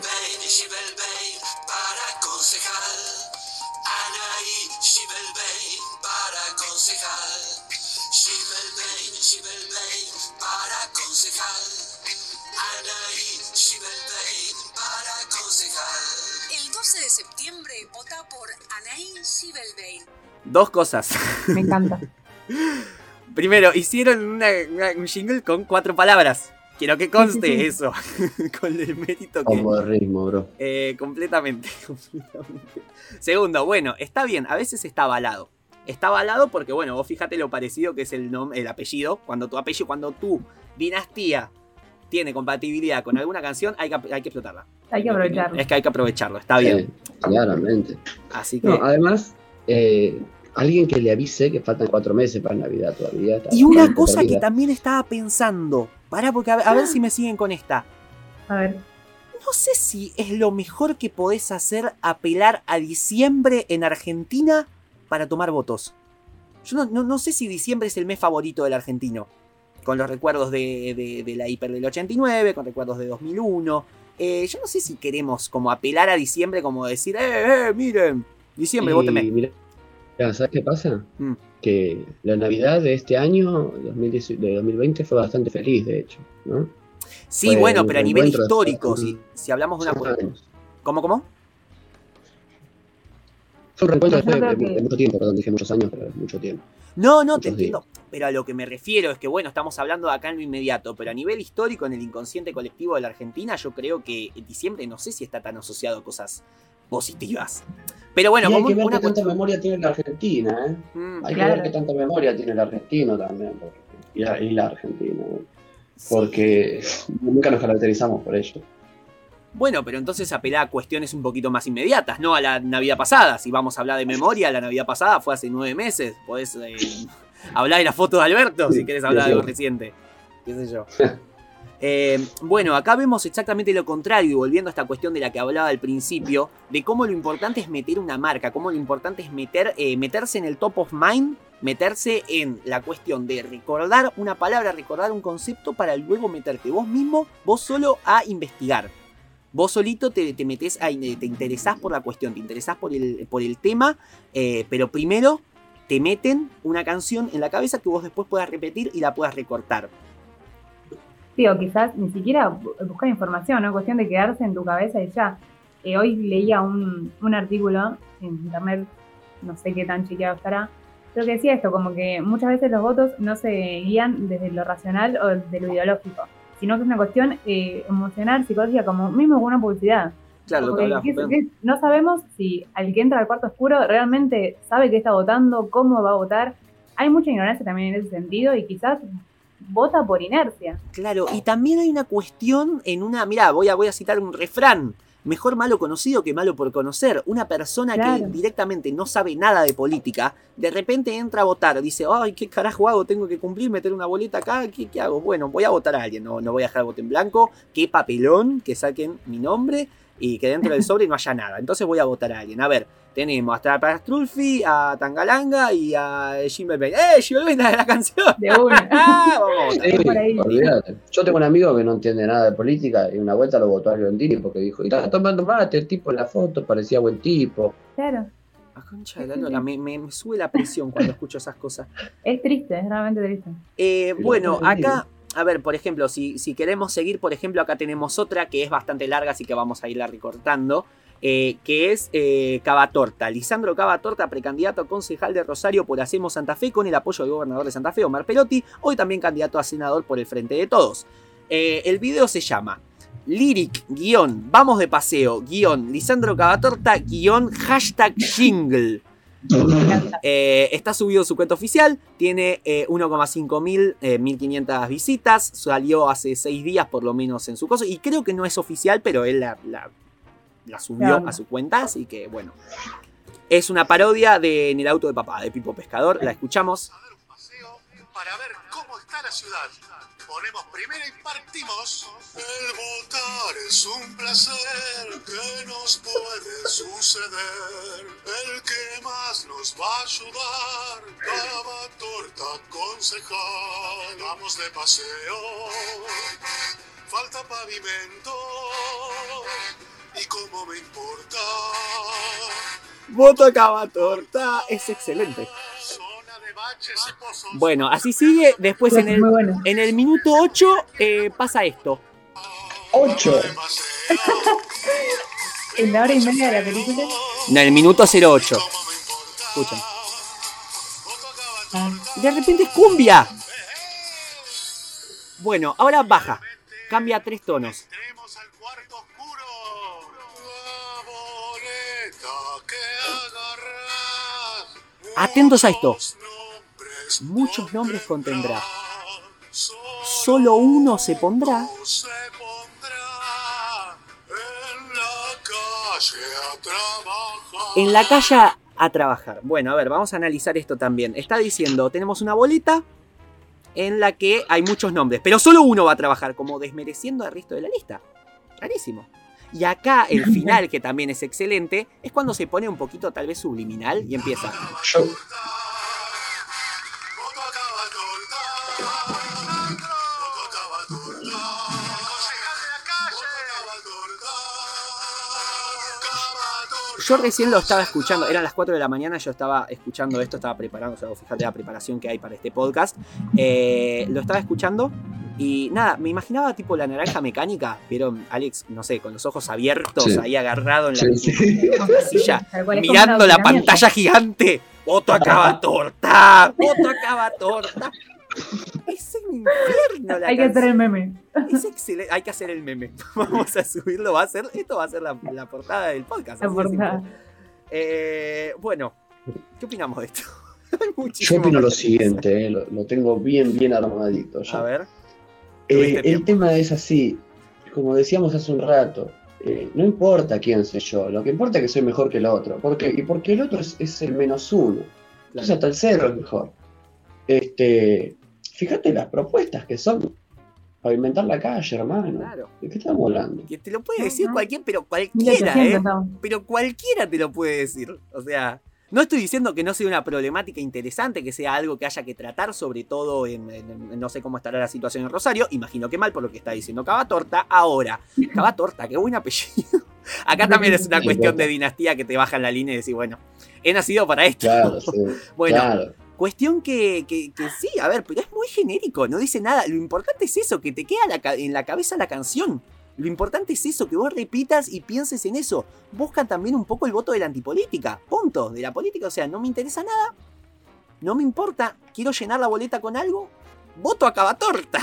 El 12 de septiembre vota por Anaí Shibelbein. Dos cosas. Me encanta. Primero, hicieron un jingle con cuatro palabras. Quiero que conste eso, con el mérito que... Como de ritmo, bro. Eh, completamente, Segundo, bueno, está bien, a veces está avalado. Está avalado porque, bueno, vos fíjate lo parecido que es el, el apellido. Cuando tu apellido, cuando tu dinastía tiene compatibilidad con alguna canción, hay que, hay que explotarla. Hay que aprovecharlo. Es que hay que aprovecharlo, está bien. claramente. Así que... además, eh, alguien que le avise que faltan cuatro meses para Navidad todavía. Y una cosa que también estaba pensando, para porque a, ver si me siguen con esta. A ver. No sé si es lo mejor que podés hacer apelar a diciembre en Argentina para tomar votos. Yo no, sé si diciembre es el mes favorito del argentino. Con los recuerdos de, la hiper del 89, con recuerdos de 2001. Eh, yo no sé si queremos como apelar a diciembre, como decir, eh, eh, miren, diciembre, ¿sabes qué pasa? Mm. Que la Navidad de este año, de 2020, fue bastante feliz, de hecho, ¿no? Sí, bueno, pero a nivel histórico, si, si, hablamos de una... ¿Cómo, cómo? Fue un reencuentro de, mucho tiempo, perdón, dije muchos años, pero mucho tiempo. No, no, te entiendo. Pero a lo que me refiero es que, bueno, estamos hablando de acá en lo inmediato, pero a nivel histórico, en el inconsciente colectivo de la Argentina, yo creo que diciembre no sé si está tan asociado a cosas positivas. Pero bueno, y hay como que ver una qué tanta memoria tiene la Argentina, ¿eh? Mm, Hay Claro. que ver qué tanta memoria tiene el argentino también. porque- y, la, y la Argentina, ¿eh? sí. Porque nunca nos caracterizamos por ello. Bueno, pero entonces apela a cuestiones un poquito más inmediatas, no a la Navidad pasada. Si vamos a hablar de memoria, la Navidad pasada fue hace nueve meses. Podés eh, hablar de la foto de Alberto si querés sí, hablar de algo reciente. ¿Qué sé yo? Eh, bueno, acá vemos exactamente lo contrario, y volviendo a esta cuestión de la que hablaba al principio, de cómo lo importante es meter una marca, cómo lo importante es meter, eh, meterse en el top of mind, meterse en la cuestión de recordar una palabra, recordar un concepto para luego meterte vos mismo, vos solo a investigar. Vos solito te, te metés a, te interesás por la cuestión, te interesás por el, por el tema, eh, pero primero te meten una canción en la cabeza que vos después puedas repetir y la puedas recortar. Sí, o quizás ni siquiera bu- buscar información, ¿no? Cuestión de quedarse en tu cabeza y ya. Eh, hoy leía un, un artículo en internet, no sé qué tan chequeado estará, pero que decía esto, como que muchas veces los votos no se guían desde lo racional o de lo ideológico, sino que es una cuestión eh, emocional, psicológica, como mismo con una publicidad. Claro, lo que Porque hablabas, ¿qué- Juan. qué- no sabemos si al que entra al cuarto oscuro realmente sabe qué está votando, cómo va a votar. Hay mucha ignorancia también en ese sentido y quizás vota por inercia. Claro, y también hay una cuestión en una. Mirá, voy a, voy a citar un refrán. Mejor malo conocido que malo por conocer. Una persona que directamente no sabe nada de política, de repente entra a votar, dice, ay, ¿qué carajo hago? Tengo que cumplir, meter una boleta acá, ¿qué, qué hago? Bueno, voy a votar a alguien, no, no voy a dejar el voto en blanco, qué papelón, que saquen mi nombre y que dentro del sobre no haya nada. Entonces voy a votar a alguien. A ver, tenemos hasta a Strulfi, a Tangalanga y a Jim Berbey. ¡Eh, Jim Berbey, la de la canción! De una. ¡Ah, vamos a votar! Es por ahí. Yo tengo un amigo que no entiende nada de política y una vuelta lo votó a Argentini porque dijo, y estaba tomando mate, el tipo en la foto parecía buen tipo. Claro. A concha de la lora, me, me- me sube la presión cuando escucho esas cosas. Es triste, es realmente triste. Eh, bueno, está acá, a ver, por ejemplo, si, si queremos seguir, por ejemplo, acá tenemos otra que es bastante larga, así que vamos a irla recortando, eh, que es eh, Cavatorta. Lisandro Cavatorta, precandidato a concejal de Rosario por Hacemos Santa Fe, con el apoyo del gobernador de Santa Fe, Omar Perotti, hoy también candidato a senador por el Frente de Todos. Eh, el video se llama Lyric, vamos de paseo, Lisandro Cavatorta, guion, hashtag jingle. Eh, está subido su cuenta oficial, tiene eh, 1,5 mil, eh, 1500 visitas, salió hace 6 días por lo menos en su cosa, y creo que no es oficial, pero él la, la- la subió Claro. a su cuenta, así que bueno. Es una parodia de En el auto de papá, de Pipo Pescador, la escuchamos. a dar un paseo para ver cómo está la ciudad. Ponemos primero y partimos. El votar es un placer que nos puede suceder. El que más nos va a ayudar, daba torta concejal. Vamos de paseo, falta pavimento. Y como me importa, Voto Cavatorta, es excelente. Bueno, así sigue, después en el, bueno. en el minuto 8 eh, pasa esto. ¡Ocho! En la hora y media de la película. En el minuto 08. Escuchen. Ah, De repente es cumbia. Bueno, ahora baja. Cambia a tres tonos. Atentos a esto. Muchos nombres contendrá. Solo uno se pondrá. en la calle a trabajar. En la calle a trabajar. Bueno, a ver, vamos a analizar esto también. Está diciendo, tenemos una boleta en la que hay muchos nombres, pero solo uno va a trabajar, como desmereciendo al resto de la lista. Rarísimo. Y acá el final, que también es excelente, es cuando se pone un poquito tal vez subliminal y empieza. Yo, Yo recién lo estaba escuchando, eran las 4 de la mañana, yo estaba escuchando esto, estaba preparando, o sea, fíjate la preparación que hay para este podcast. Eh, lo estaba escuchando Y nada, me imaginaba tipo la naranja mecánica, vieron Alex, no sé, con los ojos abiertos, Sí. ahí agarrado en la, Sí, sí. en la silla, mirando la pantalla gigante. Voto acaba torta, voto acaba torta. Es un infierno la Hay que hacer el meme. Es excelente, hay que hacer el meme. Vamos a subirlo, va a ser, esto va a ser la, la portada del podcast. La portada. Eh, bueno, ¿qué opinamos de esto? Yo opino lo siguiente, eh, lo, lo tengo bien, bien armadito. ya. A ver, Eh, el tema es así, como decíamos hace un rato, eh, no importa quién soy yo, lo que importa es que soy mejor que el otro. ¿Por qué? Y porque el otro es, es el menos uno. Entonces hasta el cero es mejor. Este, fíjate las propuestas que son pavimentar la calle, hermano. claro. ¿De qué estamos hablando? Que te lo puede decir Ajá. cualquier, pero cualquiera, 1800 ¿eh? Pero cualquiera te lo puede decir. O sea, no estoy diciendo que no sea una problemática interesante, que sea algo que haya que tratar, sobre todo en, en- en- no sé cómo estará la situación en Rosario. Imagino que mal por lo que está diciendo Cavatorta. Ahora, Cavatorta, qué buen apellido. Acá también es una cuestión de dinastía que te baja en la línea y decir, bueno, he nacido para esto. Claro, sí. Bueno, claro. Cuestión que, que- que sí, a ver, pero es muy genérico, no dice nada. Lo importante es eso, que te queda la en la cabeza la canción. Lo importante es eso, que vos repitas y pienses en eso. Buscan también un poco el voto de la antipolítica. Punto. De la política, o sea, no me interesa nada. No me importa. Quiero llenar la boleta con algo. Voto a Cavatorta.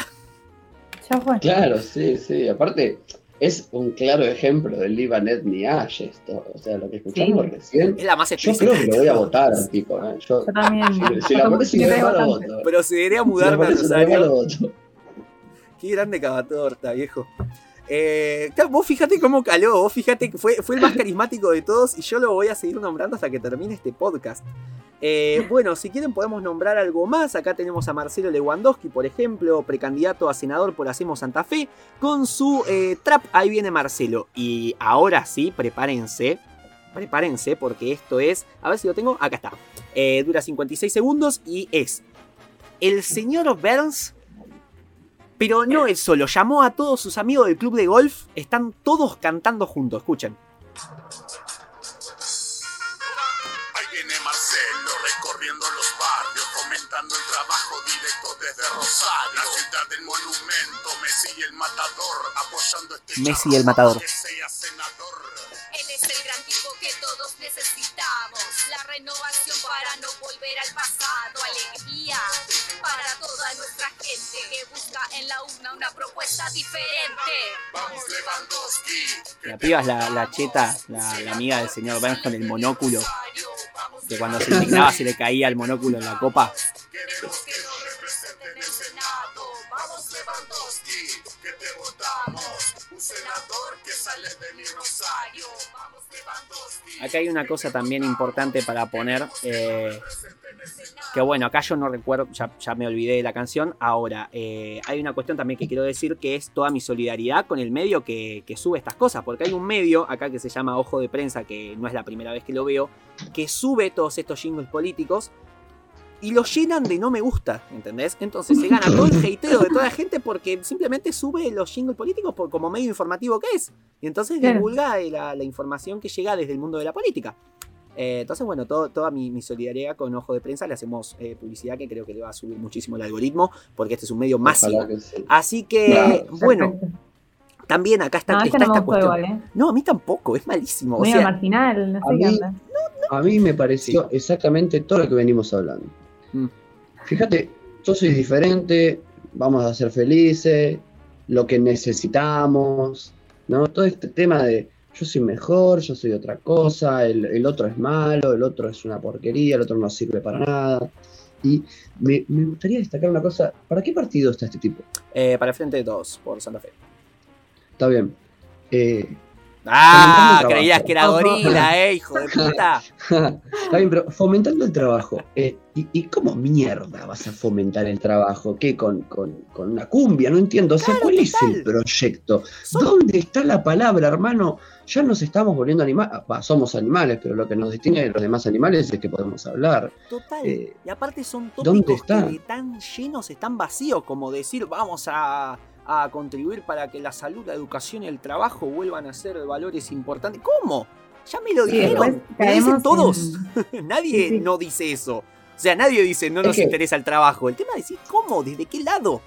Ya fue. Claro, sí, sí. Aparte, es un claro ejemplo del Libanet ni Ash esto. O sea, lo que escuchamos Sí. recién. Es la más Yo creo que de lo voy a votar al tipo. ¿eh? Yo, Yo también. si, si la te me lo voto. A Si la mudarme a me lo Rosario. voto. Qué grande Cavatorta, viejo. Eh, vos fíjate cómo caló, vos fíjate que fue, fue el más carismático de todos y yo lo voy a seguir nombrando hasta que termine este podcast. Eh, bueno, si quieren podemos nombrar algo más. Acá tenemos a Marcelo Lewandowski, por ejemplo, precandidato a senador por Hacemos Santa Fe, con su eh, trap. Ahí viene Marcelo. Y ahora sí, prepárense. Prepárense porque esto es... A ver si lo tengo. Acá está. Dura 56 segundos y es... El señor Burns pero no él solo, llamó a todos sus amigos del club de golf, están todos cantando juntos, escuchen. Ahí viene Marcelo recorriendo los barrios, fomentando el trabajo directo desde Rosario. La ciudad del monumento, Messi el matador, apoyando este Messi el matador. que sea senador. Él es el gran tipo que todos necesitamos. La renovación para no volver al pasado. Alegría para toda nuestra gente que busca en la urna una propuesta diferente. Vamos Lewandowski. La piba es la, la cheta, la, la amiga del señor Burns con el monóculo, que cuando se indignaba se le caía el monóculo en la copa. Queremos que nos represente en el Senado. Vamos Lewandowski, que te. Un senador que sale de mi Rosario. Vamos. Acá hay una cosa también importante para poner, eh, que bueno, acá yo no recuerdo, ya, ya me olvidé de la canción. Ahora, eh, hay una cuestión también que quiero decir que es toda mi solidaridad con el medio que, que sube estas cosas, porque hay un medio acá que se llama Ojo de Prensa, que no es la primera vez que lo veo, que sube todos estos jingles políticos y los llenan de no me gusta, ¿entendés? Entonces se gana todo el hateo de toda la gente porque simplemente sube los jingles políticos por, como medio informativo que es. Y entonces Claro. divulga la, la información que llega desde el mundo de la política. Eh, entonces, bueno, todo- toda mi, mi solidaridad con Ojo de Prensa le hacemos eh, publicidad que creo que le va a subir muchísimo el algoritmo porque este es un medio masivo. Ojalá que sí. Así que, Claro. bueno, también acá está, No, está esta cuestión. igual, ¿eh? No, a mí tampoco, es malísimo. O Medio sea, marginal, no a sé qué mí-. A mí me pareció exactamente todo lo que venimos hablando. Mm. Fíjate, yo soy diferente, vamos a ser felices, lo que necesitamos, ¿no? Todo este tema de yo soy mejor, yo soy otra cosa, el, el otro es malo, el otro es una porquería, el otro no sirve para nada. Y me, me gustaría destacar una cosa, ¿para qué partido está este tipo? eh, para el frente de todos, por Santa Fe. Está bien. Eh, Ah, creías que era gorila, eh, hijo de puta. Está bien, pero fomentando el trabajo. eh, ¿y, y cómo mierda vas a fomentar el trabajo? ¿Qué? ¿Con, con, con una cumbia? No entiendo. O sea, Claro, ¿cuál es el proyecto? Son- ¿Dónde está la palabra, hermano? Ya nos estamos volviendo animales. somos animales, pero lo que nos distingue de los demás animales es que podemos hablar. Total. Eh, y aparte son ¿dónde tópicos está? que tan llenos están vacíos, como decir vamos a, a contribuir para que la salud, la educación y el trabajo vuelvan a ser valores importantes. ¿Cómo? Ya me lo Sí, dijeron. me lo dicen todos. en- nadie Sí, sí. no dice eso. O sea, nadie dice no nos interesa el trabajo. El tema es decir, ¿cómo? ¿Desde qué lado?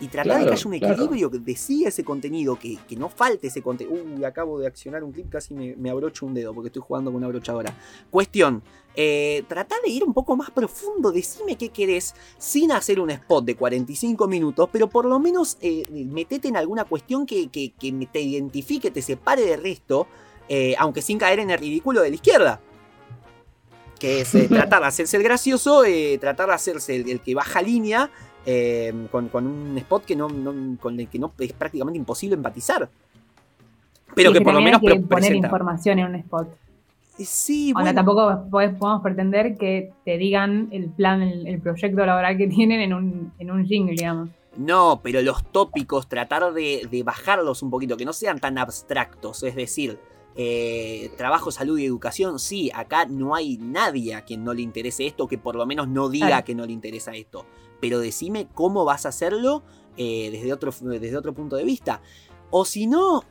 Y tratar de que Claro, haya un claro. equilibrio, que decía ese contenido, que, que no falte ese contenido. Uy, acabo de accionar un clip, casi me, me abrocho un dedo porque estoy jugando con una brochadora. Cuestión, eh, tratá de ir un poco más profundo, decime qué querés, sin hacer un spot de 45 minutos, pero por lo menos eh, metete en alguna cuestión que, que- que te identifique, te separe del resto, eh, aunque sin caer en el ridículo de la izquierda. Que es eh, tratar de hacerse el gracioso, tratar de hacerse el, el que baja línea con, con un spot que no, no- con el que no es prácticamente imposible empatizar. Pero que por lo menos pre- poner presenta. información en un spot. Eh, Sí, Onda, bueno. tampoco podés- podemos pretender que te digan el plan, el, el proyecto laboral que tienen en un, en un jingle, digamos. No, pero los tópicos, tratar de, de bajarlos un poquito, que no sean tan abstractos. Es decir, eh, trabajo, salud y educación, sí, acá no hay nadie a quien no le interese esto, que por lo menos no diga Claro. que no le interesa esto. Pero decime cómo vas a hacerlo eh, desde, otro, desde otro punto de vista. O si no,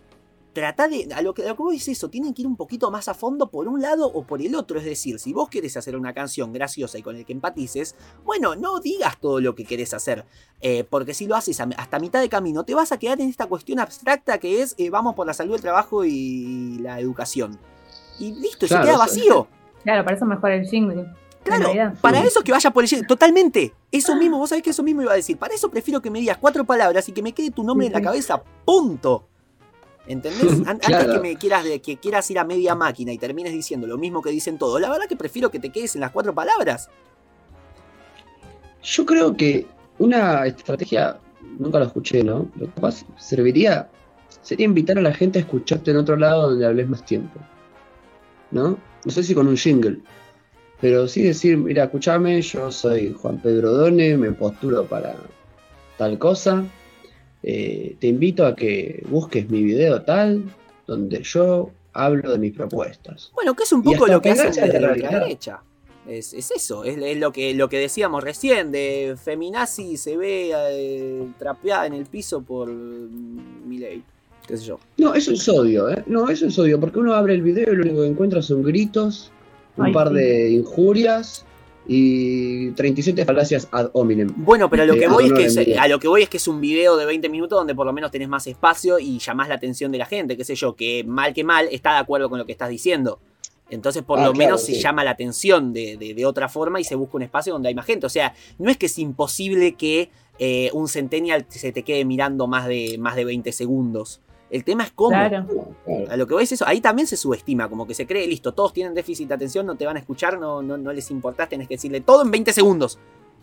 trata de. A lo que, a lo que voy es eso, tienen que ir un poquito más a fondo por un lado o por el otro. Es decir, si vos querés hacer una canción graciosa y con el que empatices, bueno, no digas todo lo que querés hacer. Eh, porque si lo haces a- hasta mitad de camino, te vas a quedar en esta cuestión abstracta que es eh, vamos por la salud, el trabajo y la educación. Y listo, Claro, se queda vacío. Claro, para eso mejor el jingle. Claro, para eso que vaya por el jingle. Totalmente. Eso mismo, vos sabés que eso mismo iba a decir. Para eso prefiero que me digas cuatro palabras y que me quede tu nombre Sí, en la sí. cabeza. Punto. ¿Entendés? An- Antes Claro. que me quieras de, que quieras ir a media máquina y termines diciendo lo mismo que dicen todos, la verdad que prefiero que te quedes en las cuatro palabras. Yo creo que una estrategia, nunca lo escuché, ¿no? Lo que capaz serviría, sería invitar a la gente a escucharte en otro lado donde hables más tiempo. ¿No? No sé si con un jingle. Pero sí decir, mira, escúchame, yo soy Juan Pedro Done, me postulo para tal cosa. Eh, te invito a que busques mi video tal, donde yo hablo de mis propuestas. Bueno, que es un poco lo que a la ultraderecha. Es, es eso, es, es lo, que, lo que decíamos recién, de feminazi se ve eh, trapeada en el piso por mm, Milei, qué sé yo. No, eso es odio, ¿eh? No, eso es odio, porque uno abre el video y lo único que encuentra son gritos, un Ay, par sí. de injurias y 37 falacias ad hominem. Bueno, pero a lo Eh, que voy es que es, a lo que voy es que es un video de 20 minutos donde por lo menos tenés más espacio y llamás la atención de la gente, qué sé yo, que mal que mal está de acuerdo con lo que estás diciendo. Entonces, por Ah, lo claro, menos se llama la atención de, de- de otra forma y se busca un espacio donde hay más gente. O sea, no es que es imposible que eh, un centennial se te quede mirando más de, más de 20 segundos. El tema es cómo. Claro. A lo que voy es eso, ahí también se subestima, como que se cree, listo, todos tienen déficit de atención, no te van a escuchar, no, no, no les importás, tenés que decirle todo en 20 segundos.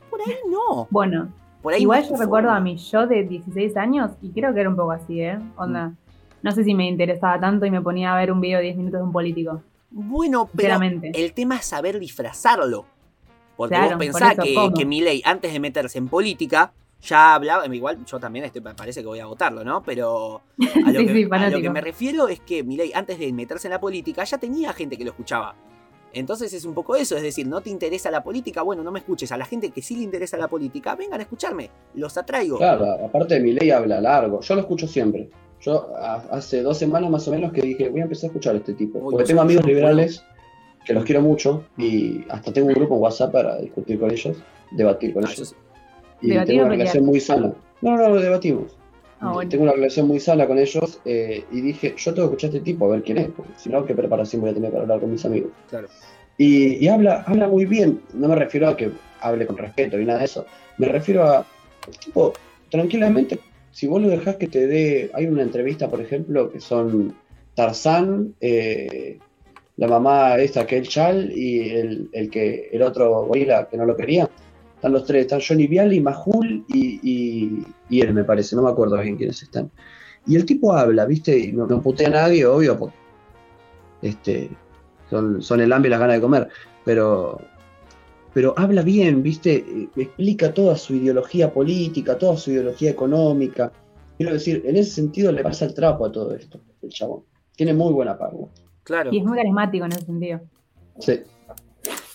Por ahí no. Bueno, Por ahí igual no yo recuerdo forma. a mi yo de 16 años y creo que era un poco así, ¿eh? Onda. No sé si me interesaba tanto y me ponía a ver un video de 10 minutos de un político. Bueno, pero el tema es saber disfrazarlo. Porque Claro, vos por pensás eso, que, que Milei, antes de meterse en política, ya hablaba, igual yo también este, me parece que voy a votarlo, ¿no? Pero a lo, Sí, que, sí, a lo fanático. que me refiero es que Milei, antes de meterse en la política, ya tenía gente que lo escuchaba. Entonces es un poco eso, es decir, no te interesa la política, bueno, no me escuches. A la gente que sí le interesa la política, vengan a escucharme, los atraigo. Claro, aparte de mi ley habla largo, yo lo escucho siempre. Yo a- hace dos semanas más o menos que dije, voy a empezar a escuchar a este tipo. Uy, Porque tengo amigos liberales que los quiero mucho y hasta tengo un grupo en WhatsApp para discutir con ellos, debatir con Ah, eso ellos. sí. Y ¿Debatir tengo una pelear? relación muy sana. No, no, debatimos. Ah, bueno. Tengo una relación muy sana con ellos eh, y dije, yo tengo que escuchar a este tipo a ver quién es, porque si no, ¿qué preparación voy a tener para hablar con mis amigos? Claro. Y, y habla, habla muy bien, no me refiero a que hable con respeto ni nada de eso, me refiero a, tipo, tranquilamente, si vos lo dejás que te dé, hay una entrevista, por ejemplo, que son Tarzán, eh, la mamá esta que el Chal y el, el que el otro gorila que no lo quería. Están los tres, están Johnny Viali, Majul y, y, y él, me parece, no me acuerdo bien quiénes están. Y el tipo habla, ¿viste? Y no, no putea a nadie, obvio, porque este, son, son el hambre y las ganas de comer, pero, pero habla bien, ¿viste? Explica toda su ideología política, toda su ideología económica. Quiero decir, en ese sentido le pasa el trapo a todo esto, el chabón. Tiene muy buena parla. Claro. Y es muy carismático en ese sentido. Sí.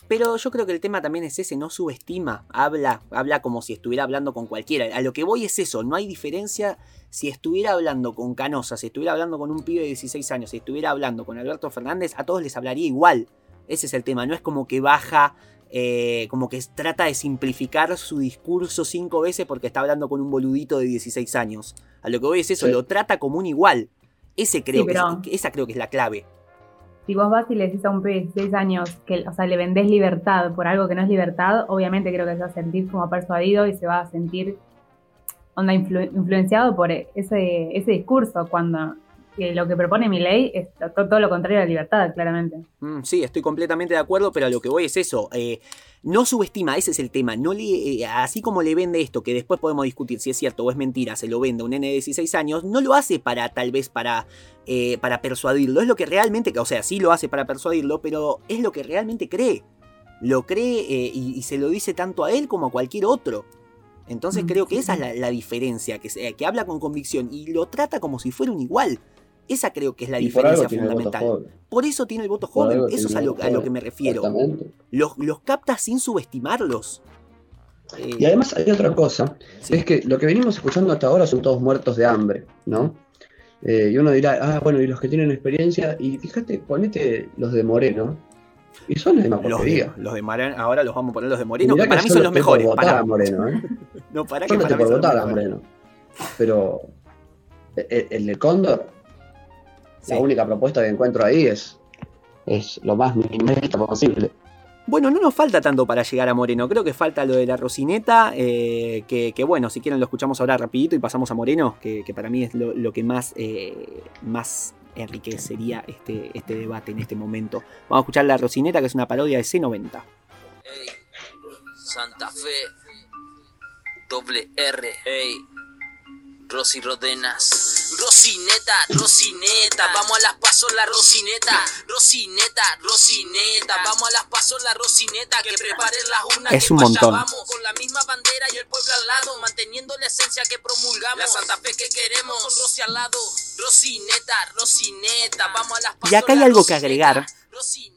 Pero yo creo que el tema también es ese, no subestima, habla, habla como si estuviera hablando con cualquiera. A lo que voy es eso, no hay diferencia si estuviera hablando con Canosa, si estuviera hablando con un pibe de 16 años, si estuviera hablando con Alberto Fernández, a todos les hablaría igual. Ese es el tema, no es como que baja eh, como que trata de simplificar su discurso cinco veces porque está hablando con un boludito de 16 años. A lo que voy es eso, Sí. lo trata como un igual. Ese creo Sí, que pero- es- esa creo que es la clave. Si vos vas y le decís a un pibe de 16 años que, o sea, le vendés libertad por algo que no es libertad, obviamente creo que se va a sentir como persuadido y se va a sentir onda influ- influenciado por ese, ese discurso cuando que lo que propone mi ley es to- todo lo contrario a la libertad, claramente. Mm, sí, estoy completamente de acuerdo, pero a lo que voy es eso. eh, no subestima, ese es el tema. No le, eh, así como le vende esto, que después podemos discutir si es cierto o es mentira, se lo vende a un nene de 16 años, no lo hace para, tal vez, para, eh, para persuadirlo. Es lo que realmente, o sea, sí lo hace para persuadirlo, pero es lo que realmente cree. Lo cree eh, y, y se lo dice tanto a él como a cualquier otro. Entonces creo que esa es la, la diferencia, que, que habla con convicción y lo trata como si fuera un igual. Esa creo que es la Y diferencia fundamental. Por eso tiene el voto Por joven, eso es a lo, a que me refiero. Los, los capta sin subestimarlos. Eh, Y además hay otra cosa, sí. es que lo que venimos escuchando hasta ahora son todos muertos de hambre, ¿no? Eh, y uno dirá, ah, bueno, y los que tienen experiencia, y fíjate, ponete los de Moreno, y son la misma los, de, los de Moreno, ahora los vamos a poner los de Moreno, que para mí son los mejores. votar Para, a Moreno, ¿eh? no, para Yo que no para mí por los votar a. Moreno. Pero el, el de Cóndor, Sí. la única propuesta que encuentro ahí es, es lo más minimalista posible. Bueno, no nos falta tanto para llegar a Moreno. Creo que falta lo de la Rocineta. eh, que, que bueno, si quieren lo escuchamos ahora rapidito y pasamos a Moreno, que, que para mí es lo, lo que más, eh, más enriquecería este, este debate en este momento. Vamos a escuchar la Rocineta, que es una parodia de C90. Ey, Santa Fe, doble R, ey, Rosy Rodenas. Rocineta, Rocineta, vamos a las pasos la Rocineta. Rocineta, Rocineta, vamos a las pasos la Rocineta. Que preparen las unas Es que un montón. Vamos con la misma bandera y el pueblo al lado, manteniendo la esencia que promulgamos. La Santa Fe que queremos, con Rosy al lado. Rocineta, Rocineta, vamos a las pasos Y acá hay algo que agregar,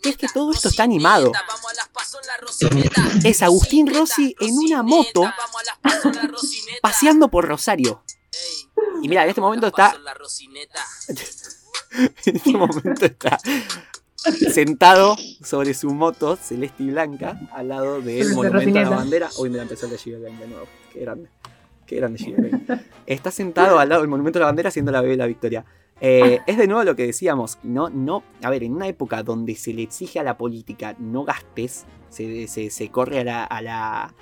que es que todo esto está animado. Rocineta, vamos a las pasos la Rocineta. Es Agustín Rossi en una moto paseando por Rosario. Y mira, en este momento está pasos la Rocineta. en este momento está sentado sobre su moto celeste y blanca al lado del monumento a la bandera. Hoy me la empezó la Giga de nuevo. Qué grande. Qué grande Giga Está sentado al lado del monumento a la bandera haciendo la bebé de la victoria. Eh, es de nuevo lo que decíamos. No, no, a ver, en una época donde se le exige a la política no gastes, se, se- se corre a la, a la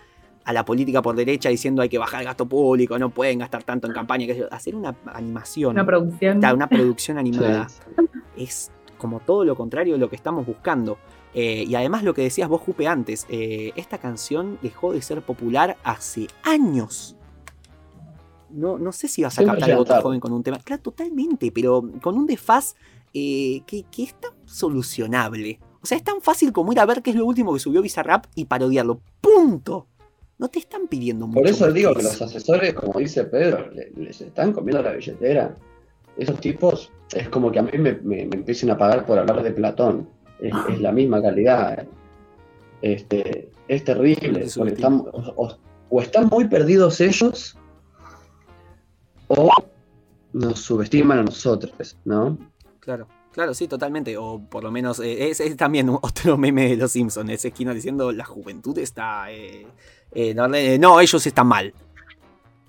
a la política por derecha diciendo hay que bajar el gasto público, no pueden gastar tanto en campaña, yo. hacer una animación, Una producción. Claro, una producción animada Sí. es como todo lo contrario de lo que estamos buscando. Eh, y además lo que decías vos, Jupe, antes, eh, esta canción dejó de ser popular hace años. No, no sé si vas a Siempre captar voto tarde. joven con un tema. Claro, totalmente, pero con un desfaz eh, que, que es tan solucionable. O sea, es tan fácil como ir a ver qué es lo último que subió Bizarrap y parodiarlo. ¡Punto! No te están pidiendo mucho. Por eso digo que los asesores, como dice Pedro, le- les están comiendo la billetera. Esos tipos es como que a mí me, me- me empiecen a pagar por hablar de Platón. Es, es la misma calidad. Este, es terrible. Están, o, o- o están muy perdidos ellos o nos subestiman a nosotros, ¿no? Claro, claro, sí, totalmente. O por lo menos eh, es, es también otro meme de los Simpsons, ese esquina diciendo la juventud está... eh, eh, no, eh, no, ellos están mal.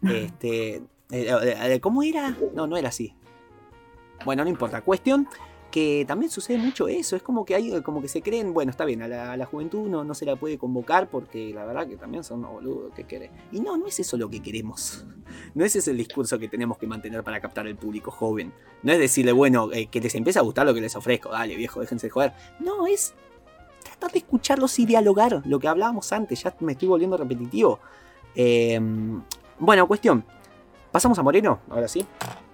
Este, eh, ¿Cómo era? No, no era así. Bueno, no importa. Cuestión que también sucede mucho eso. Es como que hay, como que se creen, bueno, está bien, a la, a la juventud no, no se la puede convocar porque la verdad que también son unos boludos que quieren. Y no, no es eso lo que queremos. No ese es el discurso que tenemos que mantener para captar el público joven. No es decirle, bueno, eh, que les empiece a gustar lo que les ofrezco. Dale, viejo, déjense de joder. No, es tratar de escucharlos y dialogar. Lo que hablábamos antes, ya me estoy volviendo repetitivo. Eh, bueno, cuestión. Pasamos a Moreno, ahora sí.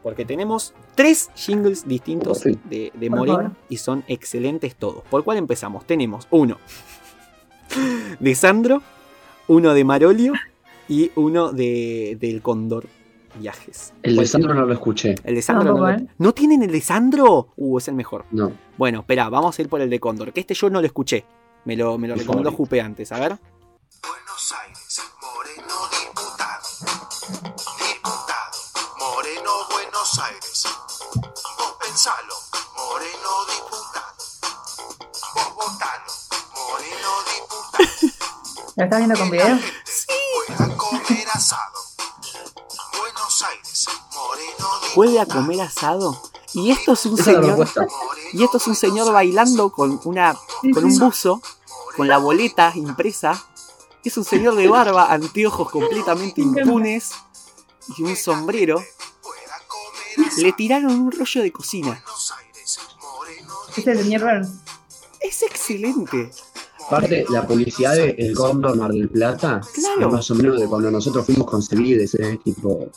Porque tenemos tres jingles distintos Sí. de, Moreno y son excelentes todos. ¿Por cuál empezamos? Tenemos uno de Sandro, uno de Marolio y uno de, del Cóndor Viajes. El de ¿Cuál Sandro no lo escuché. El de Sandro no, Tampoco, lo-. ¿No tienen el de Sandro? Uh, es el mejor. No. Bueno, espera, vamos a ir por el de Cóndor, que este yo no lo escuché. Me lo, me lo recomendó. Jupe antes, a ver. Buenos Aires, Moreno diputado. Diputado, Moreno Buenos Aires. Vos pensalo, Moreno diputado. Vos votalo, Moreno diputado. ¿Lo estás viendo con video? Pueda comer asado. Moreno de ¿Puede a comer asado? Y esto es un Esa señor. Y esto es un señor bailando con una. con un buzo, con la boleta impresa. Es un señor de barba, anteojos completamente impunes y un sombrero. Pueda. Le tiraron un rollo de cocina. Buenos Aires, Moreno Es el señor Burns. Es excelente. Aparte, la publicidad de El Cóndor Mar del Plata Claro. es más o menos de cuando nosotros fuimos concebidos, ¿eh? tipo,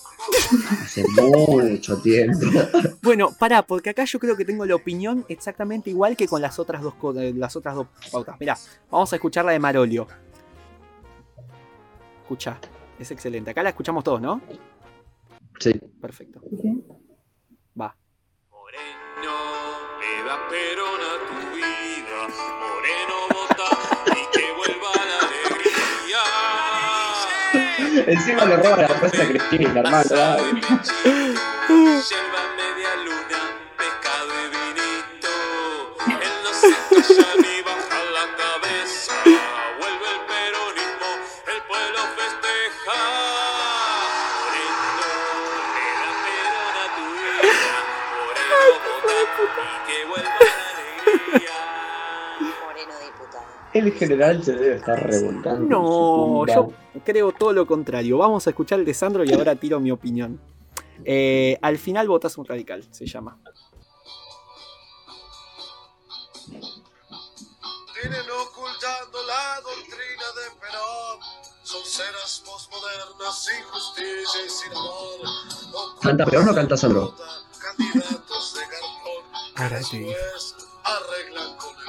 hace mucho tiempo. Bueno, pará, porque acá yo creo que tengo la opinión exactamente igual que con las otras dos, las otras dos pautas. Mirá, vamos a escuchar la de Marolio. Escucha, es excelente. Acá la escuchamos todos, ¿no? Sí. Perfecto. ¿Sí, sí? Va. Moreno, le da perón a tu vida. Encima le roba la respuesta a Cristina, hermano. general se debe estar revolcando. No, yo creo todo lo contrario. Vamos a escuchar el de Sandro y ahora tiro mi opinión. Eh, al final votas un radical, se llama. Vienen ocultando la doctrina de Perón. Son ceras posmodernas sin justicia y sin amor. ¿Canta Perón o canta Sandro? Candidatos de cartón arreglan con.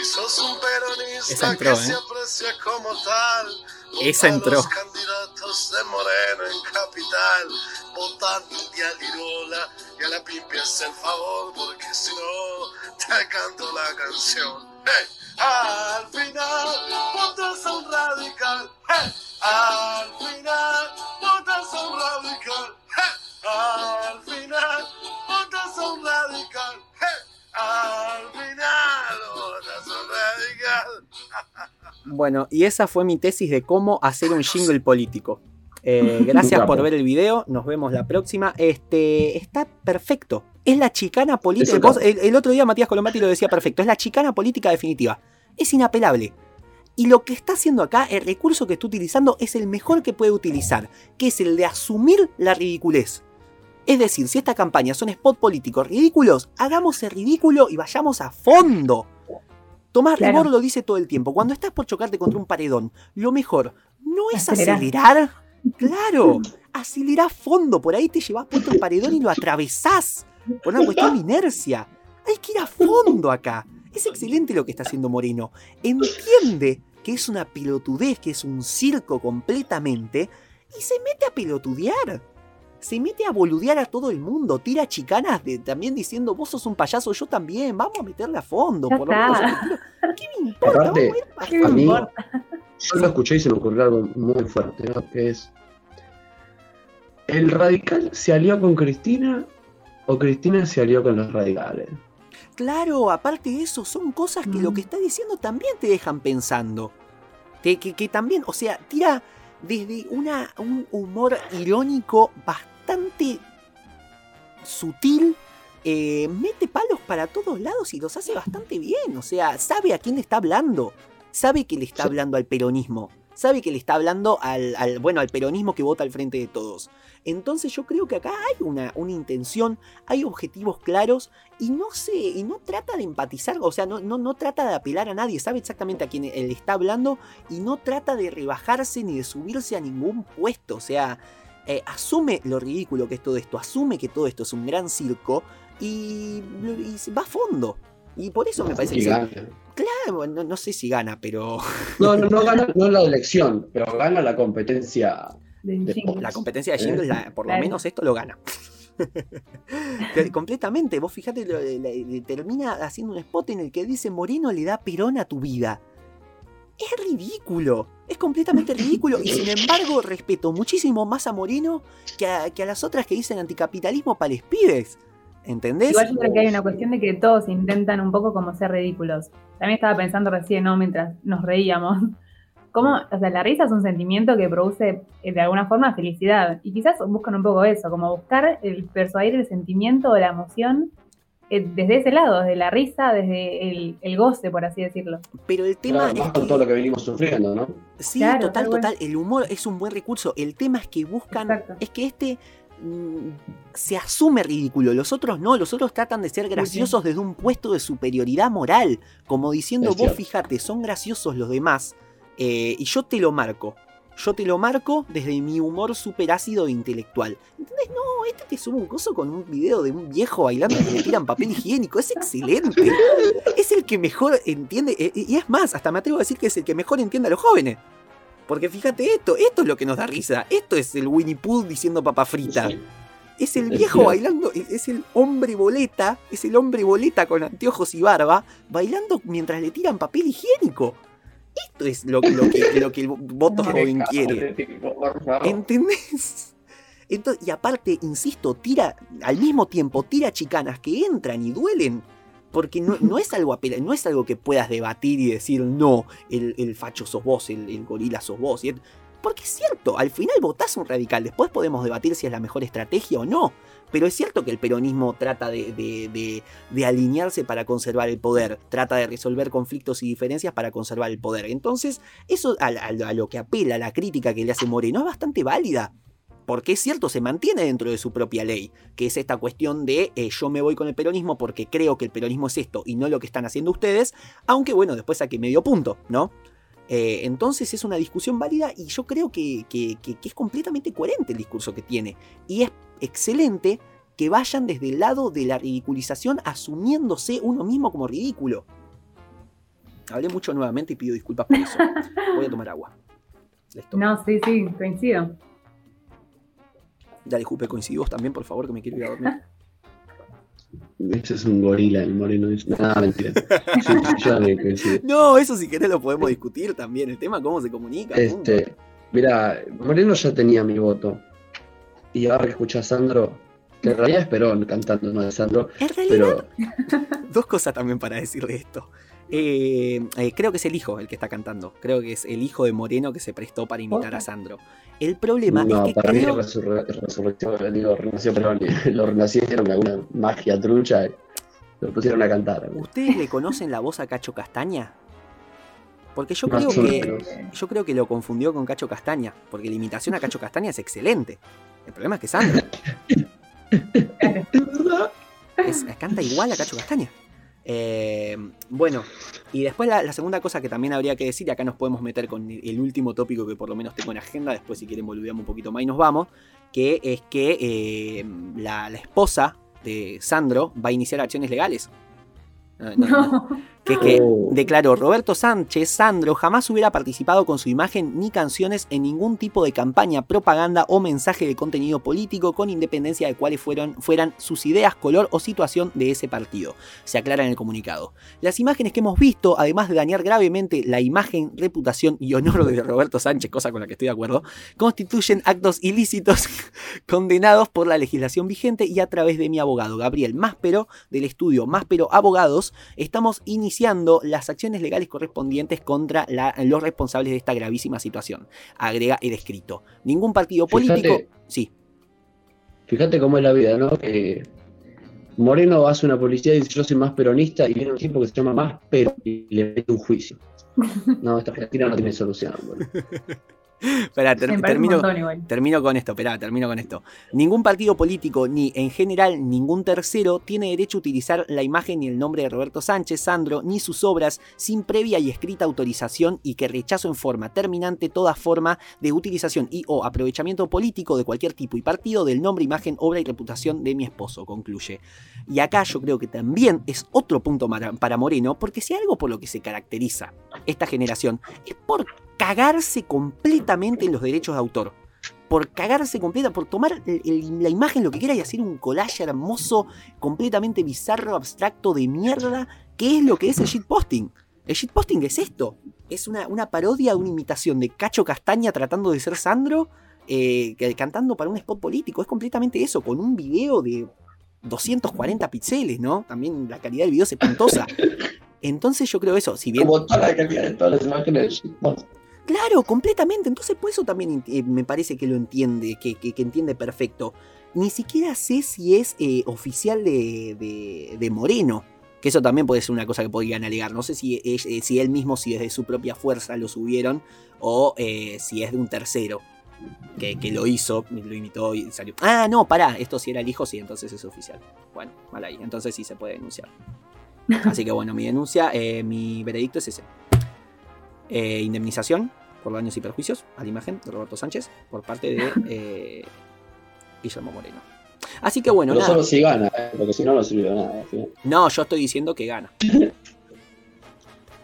Si sos un peronista Esa entró, que ¿eh? se aprecia como tal, Esa entró. los candidatos de Moreno en capital, votan y a Lirola y a la pimpia es el favor, porque si no, te canto la canción. ¡Hey! Al final, votas a un radical. ¡Hey! Al final, votas a un radical. ¡Hey! Al final, votas a un radical. Al final, Bueno, y esa fue mi tesis de cómo hacer un jingle político. Eh, gracias por ver el video, nos vemos la próxima. Este está perfecto. Es la chicana política. El otro día Matías Colombati lo decía perfecto. Es la chicana política definitiva. Es inapelable. Y lo que está haciendo acá, el recurso que está utilizando, es el mejor que puede utilizar, que es el de asumir la ridiculez. Es decir, si esta campaña son spot políticos ridículos, hagamos el ridículo y vayamos a fondo. Tomás Claro. Rebor lo dice todo el tiempo. Cuando estás por chocarte contra un paredón, lo mejor no es Acelerar. acelerar. Claro, acelerá a fondo. Por ahí te llevas puesto el paredón y lo atravesás. Por una cuestión de inercia. Hay que ir a fondo acá. Es excelente lo que está haciendo Moreno. Entiende que es una pelotudez, que es un circo completamente. Y se mete a pelotudear. Se mete a boludear a todo el mundo. Tira chicanas de, también diciendo, vos sos un payaso, yo también. Vamos a meterle a fondo. Por lo menos. ¿Qué me importa? Aparte, a ir pa- ¿Qué me A mí- importa? Yo lo escuché y se me ocurrió algo muy fuerte, ¿no? Que es. ¿El radical se alió con Cristina o Cristina se alió con los radicales? Claro, aparte de eso, son cosas que lo Mm. que está diciendo también te dejan pensando. Te- que, que también, o sea, tira desde una, un humor irónico bastante sutil, eh, mete palos para todos lados y los hace bastante bien. O sea, sabe a quién le está hablando. Sabe que le está Sí. hablando al peronismo. Sabe que le está hablando al, al- bueno, al peronismo que vota al frente de todos. Entonces yo creo que acá hay una, una intención, hay objetivos claros y no sé, y no trata de empatizar, o sea, no, no, no trata de apelar a nadie, sabe exactamente a quién él está hablando y no trata de rebajarse ni de subirse a ningún puesto, o sea, eh, asume lo ridículo que es todo esto, asume que todo esto es un gran circo y, va a fondo. Y por eso me parece que... se-. Claro, no, no sé si gana, pero No, no, no gana no la elección, pero gana la competencia. De- jingle. la competencia de jingles, la- por lo Claro. menos esto lo gana. Completamente, vos lo- le- termina haciendo un spot en el que dice Moreno le da Perón a tu vida. Es ridículo, es completamente ridículo y sin embargo respeto muchísimo más a Moreno que a, que a las otras que dicen anticapitalismo para les pibes. ¿Entendés? Igual yo creo que hay una cuestión de que todos intentan un poco como ser ridículos. También estaba pensando recién, ¿no? Mientras nos reíamos. Cómo, o sea, la risa es un sentimiento que produce eh, de alguna forma felicidad. Y quizás buscan un poco eso, como buscar el persuadir el sentimiento o la emoción desde ese lado, desde la risa, desde el, el goce, por así decirlo. Pero el tema Claro, es más con que- todo lo que venimos sufriendo, ¿no? Sí, Claro, total, total. El humor es un buen recurso. El tema es que buscan. Exacto. Es que este mm, se asume ridículo. Los otros no. Los otros tratan de ser graciosos desde un puesto de superioridad moral. Como diciendo, Es vos cierto. fíjate, son graciosos los demás. eh, y yo te lo marco. Yo te lo marco desde mi humor super ácido e intelectual. ¿Entendés? No, este te sube un coso con un video de un viejo bailando que le tiran papel higiénico. Es excelente. Es el que mejor entiende. eh, Y es más, hasta me atrevo a decir que es el que mejor entiende a los jóvenes. Porque fíjate esto, esto es lo que nos da risa. Esto es el Winnie Pooh diciendo papa frita. Sí. Es el viejo bailando, es el hombre boleta, es el hombre boleta con anteojos y barba, bailando mientras le tiran papel higiénico. Esto es lo, lo que, lo que el voto joven quiere. ¿Entendés? Entonces, y aparte, insisto, tira, al mismo tiempo, tira chicanas que entran y duelen. Porque no, no es algo no es algo que puedas debatir y decir, no, el, el facho sos vos, el, el gorila sos vos. Porque es cierto, al final votás un radical, después podemos debatir si es la mejor estrategia o no. Pero es cierto que el peronismo trata de, alinearse para conservar el poder, trata de resolver conflictos y diferencias para conservar el poder. Entonces, eso a, lo que apela, la crítica que le hace Moreno, es bastante válida. Porque es cierto, se mantiene dentro de su propia ley, que es esta cuestión de eh, yo me voy con el peronismo porque creo que el peronismo es esto y no lo que están haciendo ustedes, aunque bueno, después saque medio punto, ¿no? Eh, entonces es una discusión válida y yo creo que- que es completamente coherente el discurso que tiene. Y es excelente que vayan desde el lado de la ridiculización asumiéndose uno mismo como ridículo. Hablé mucho nuevamente y pido disculpas por eso. Voy a tomar agua. Listo. No, sí, sí, coincido. Dale, Jupe, coincidimos también, por favor, que me quiero ir a dormir. Ese es un gorila, el moreno. es- Nada, mentira. Sí, sí, yo también coincido. No, eso si querés lo podemos discutir también. El tema cómo se comunica. punto. Este, mira, Moreno ya tenía mi voto. Y ahora que a Sandro, que en realidad es Perón cantando, no de Sandro, En realidad, pero dos cosas también para decir de esto. Eh, eh, creo que es el hijo el que está cantando. Creo que es el hijo de Moreno que se prestó para imitar a Sandro. El problema no, es que para mí creo... es resurre- resurrección, digo, renació Perón, lo renacieron con alguna magia trucha y lo pusieron a cantar. ¿Ustedes le conocen la voz a Cacho Castaña? Porque yo creo que yo creo que lo confundió con Cacho Castaña, porque la imitación a Cacho Castaña es excelente. El problema es que Sandro es- canta igual a Cacho Castaña. Eh, bueno, y después la, la segunda cosa que también habría que decir, y acá nos podemos meter con el último tópico que por lo menos tengo en agenda, después si quieren boludeamos un poquito más y nos vamos, que es que eh, la, la esposa de Sandro va a iniciar acciones legales. No, no, no. Que es que Oh. declaró Roberto Sánchez, Sandro jamás hubiera participado con su imagen ni canciones en ningún tipo de campaña, propaganda o mensaje de contenido político con independencia de cuáles fueron, fueran sus ideas, color o situación de ese partido. Se aclara en el comunicado. Las imágenes que hemos visto, además de dañar gravemente la imagen, reputación y honor de Roberto Sánchez, cosa con la que estoy de acuerdo, constituyen actos ilícitos condenados por la legislación vigente y a través de mi abogado Gabriel Máspero del estudio Máspero Abogados estamos iniciando las acciones legales correspondientes contra la- los responsables de esta gravísima situación. Agrega el escrito. Ningún partido Fíjate- político... Sí, Fíjate cómo es la vida, ¿no? Que Moreno hace una publicidad y dice yo soy más peronista y viene un tipo que se llama más pero y le mete un juicio. No, esta Argentina no tiene solución. boludo. Espera, ter- termino, con esto, espera, termino con esto. Ningún partido político, ni en general ningún tercero, tiene derecho a utilizar la imagen ni el nombre de Roberto Sánchez, Sandro, ni sus obras sin previa y escrita autorización y que rechazo en forma terminante toda forma de utilización y o aprovechamiento político de cualquier tipo y partido del nombre, imagen, obra y reputación de mi esposo, concluye. Y acá yo creo que también es otro punto para Moreno, porque si hay algo por lo que se caracteriza esta generación es por cagarse completamente en los derechos de autor. Por cagarse completa, por tomar el- el- la imagen, lo que quiera, y hacer un collage hermoso, completamente bizarro, abstracto de mierda, que es lo que es el shitposting. El shitposting es esto. Es una, una parodia, una imitación de Cacho Castaña tratando de ser Sandro, eh, cantando para un spot político. Es completamente eso, con un video de 240 píxeles, ¿no? También la calidad del video es espantosa. Entonces yo creo eso, si bien... Como toda la calidad de todas las imágenes de shitpost. Claro, completamente. Entonces por eso también eh, me parece que lo entiende, que, que- que entiende perfecto. Ni siquiera sé si es eh, oficial de, de- de Moreno. Que eso también puede ser una cosa que podrían alegar. No sé si, eh, si él mismo, si es de su propia fuerza lo subieron, o si es de un tercero. Que, que lo hizo, lo imitó y salió. Ah, no, pará, esto si era el hijo, sí, entonces es oficial. Bueno, mal ahí, entonces sí se puede denunciar. Así que bueno, mi denuncia, eh, mi veredicto es ese. Eh, indemnización por daños y perjuicios a la imagen de Roberto Sánchez por parte de eh, Guillermo Moreno. Así que bueno, Pero nada. solo si gana, ¿eh? porque si no, no sirve de nada. ¿sí? No, yo estoy diciendo que gana.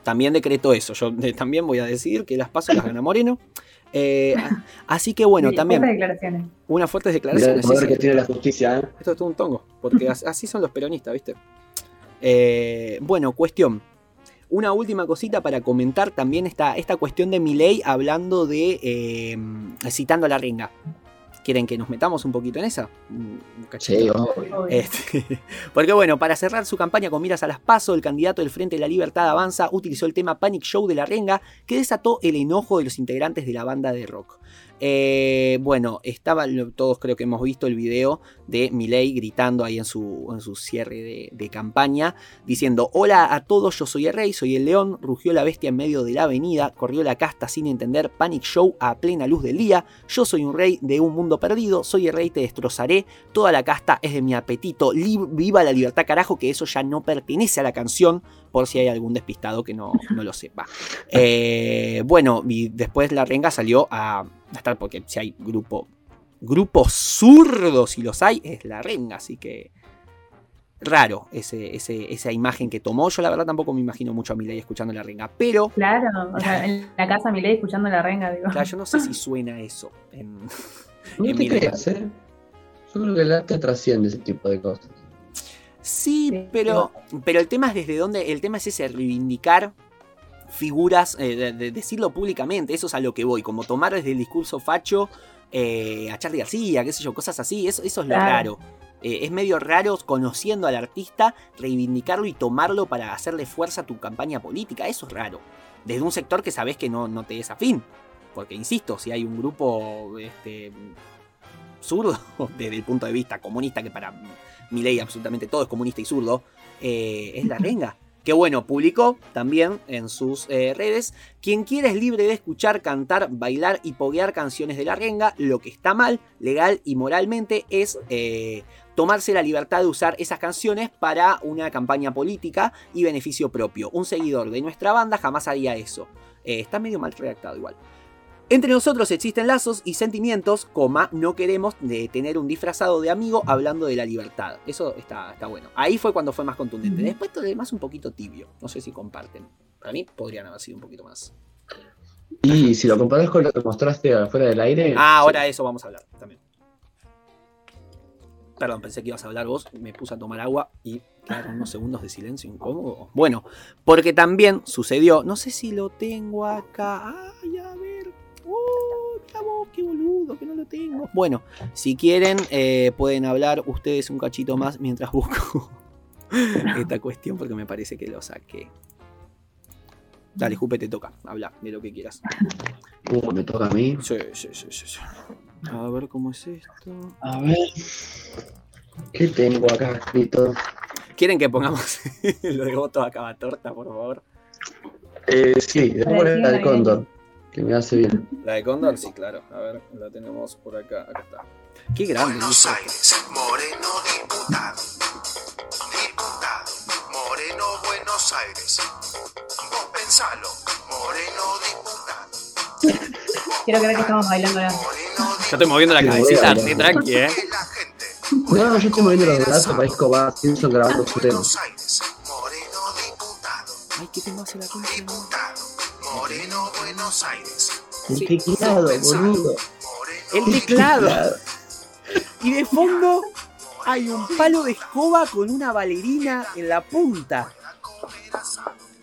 También decreto eso. Yo también voy a decir que las pasos las gana Moreno. Eh, así que bueno, Sí, también fuertes declaraciones. unas fuertes Mirá el declaraciones. sí, que tiene la justicia, ¿eh? Esto es todo un tongo, porque as- así son los peronistas, ¿viste? Eh, bueno, cuestión. Una última cosita para comentar también esta, esta cuestión de Milei hablando de. eh, citando a la renga. ¿Quieren que nos metamos un poquito en esa? Cachito. Sí. Este, porque bueno, para cerrar su campaña con miras a las PASO, el candidato del Frente de la Libertad Avanza utilizó el tema Panic Show de la Renga, que desató el enojo de los integrantes de la banda de rock. Eh, bueno, estaba, todos creo que hemos visto el video de Milei gritando ahí en su, en su cierre de, de campaña, diciendo, hola a todos, yo soy el rey, soy el león, rugió la bestia en medio de la avenida, corrió la casta sin entender, Panic Show a plena luz del día, yo soy un rey de un mundo perdido, soy el rey, te destrozaré, toda la casta es de mi apetito, viva la libertad carajo, que eso ya no pertenece a la canción, por si hay algún despistado que no, no lo sepa. Eh, bueno, y después la renga salió a estar, porque si hay grupo, grupos zurdos, si los hay, es la renga, así que raro ese, ese- esa imagen que tomó. Yo la verdad tampoco me imagino mucho a Milei escuchando la renga, pero Claro, o sea, en la casa Milei escuchando la renga, digo. claro, yo no sé si suena eso. en- No en te creas, ¿eh? Yo creo que el arte trasciende ese tipo de cosas. Sí, Sí, pero, pero el tema es desde dónde, el tema es ese reivindicar figuras, eh, de- de decirlo públicamente, eso es a lo que voy, como tomar desde el discurso facho eh, a Charlie García, qué sé yo, cosas así, eso, eso es lo Claro. raro. Eh, es medio raro conociendo al artista, reivindicarlo y tomarlo para hacerle fuerza a tu campaña política, eso es raro. Desde un sector que sabes que no, no te es afín. Porque, insisto, si hay un grupo este, zurdo, desde el punto de vista comunista, que para mi ley absolutamente todo es comunista y zurdo, eh, es la renga. Que bueno, publicó también en sus eh, redes, quien quiera es libre de escuchar, cantar, bailar y poguear canciones de la renga, lo que está mal, legal y moralmente es eh, tomarse la libertad de usar esas canciones para una campaña política y beneficio propio. Un seguidor de nuestra banda jamás haría eso. Eh, está medio mal redactado igual. Entre nosotros existen lazos y sentimientos, coma, no queremos de tener un disfrazado de amigo hablando de la libertad. Eso está, está bueno. Ahí fue cuando fue más contundente. Después todo lo demás un poquito tibio. No sé si comparten. Para mí podrían haber sido un poquito más. Y si lo comparás con lo que mostraste afuera del aire. Ah, ahora eso vamos a hablar también. Perdón, pensé que ibas a hablar vos, me puse a tomar agua y quedaron unos segundos de silencio incómodo. Bueno, porque también sucedió, no sé si lo tengo acá. Ay, a ver. Vos, qué boludo, que no lo tengo. Bueno, si quieren, eh, pueden hablar ustedes un cachito más mientras busco esta cuestión, porque me parece que lo saqué. Dale, Jupe, te toca. Habla de lo que quieras. Uh, me toca a mí. Sí, sí, sí, sí, sí. A ver cómo es esto. A ver. ¿Qué tengo acá escrito? ¿Quieren que pongamos lo de voto a cada torta, por favor? Eh, sí, después poner la del cóndor. Que me hace bien. ¿La de Condor? Sí, claro. A ver, la tenemos por acá. Acá está. Qué grande. Buenos. Aires, Moreno diputado. Diputado, Moreno Buenos Aires. Vos pensalo, Moreno diputado. Quiero creer que estamos bailando ahora. Yo estoy moviendo la Sí, cabecita, voy a re tranqui, eh. No, yo estoy moviendo los brazos, parezco Bart Simpson grabando su tema. Buenos Aires, Moreno diputado. Ay, qué tema hace la concha. Moreno Buenos Aires. El teclado, boludo. El teclado. Y de fondo hay un palo de escoba con una bailarina en la punta.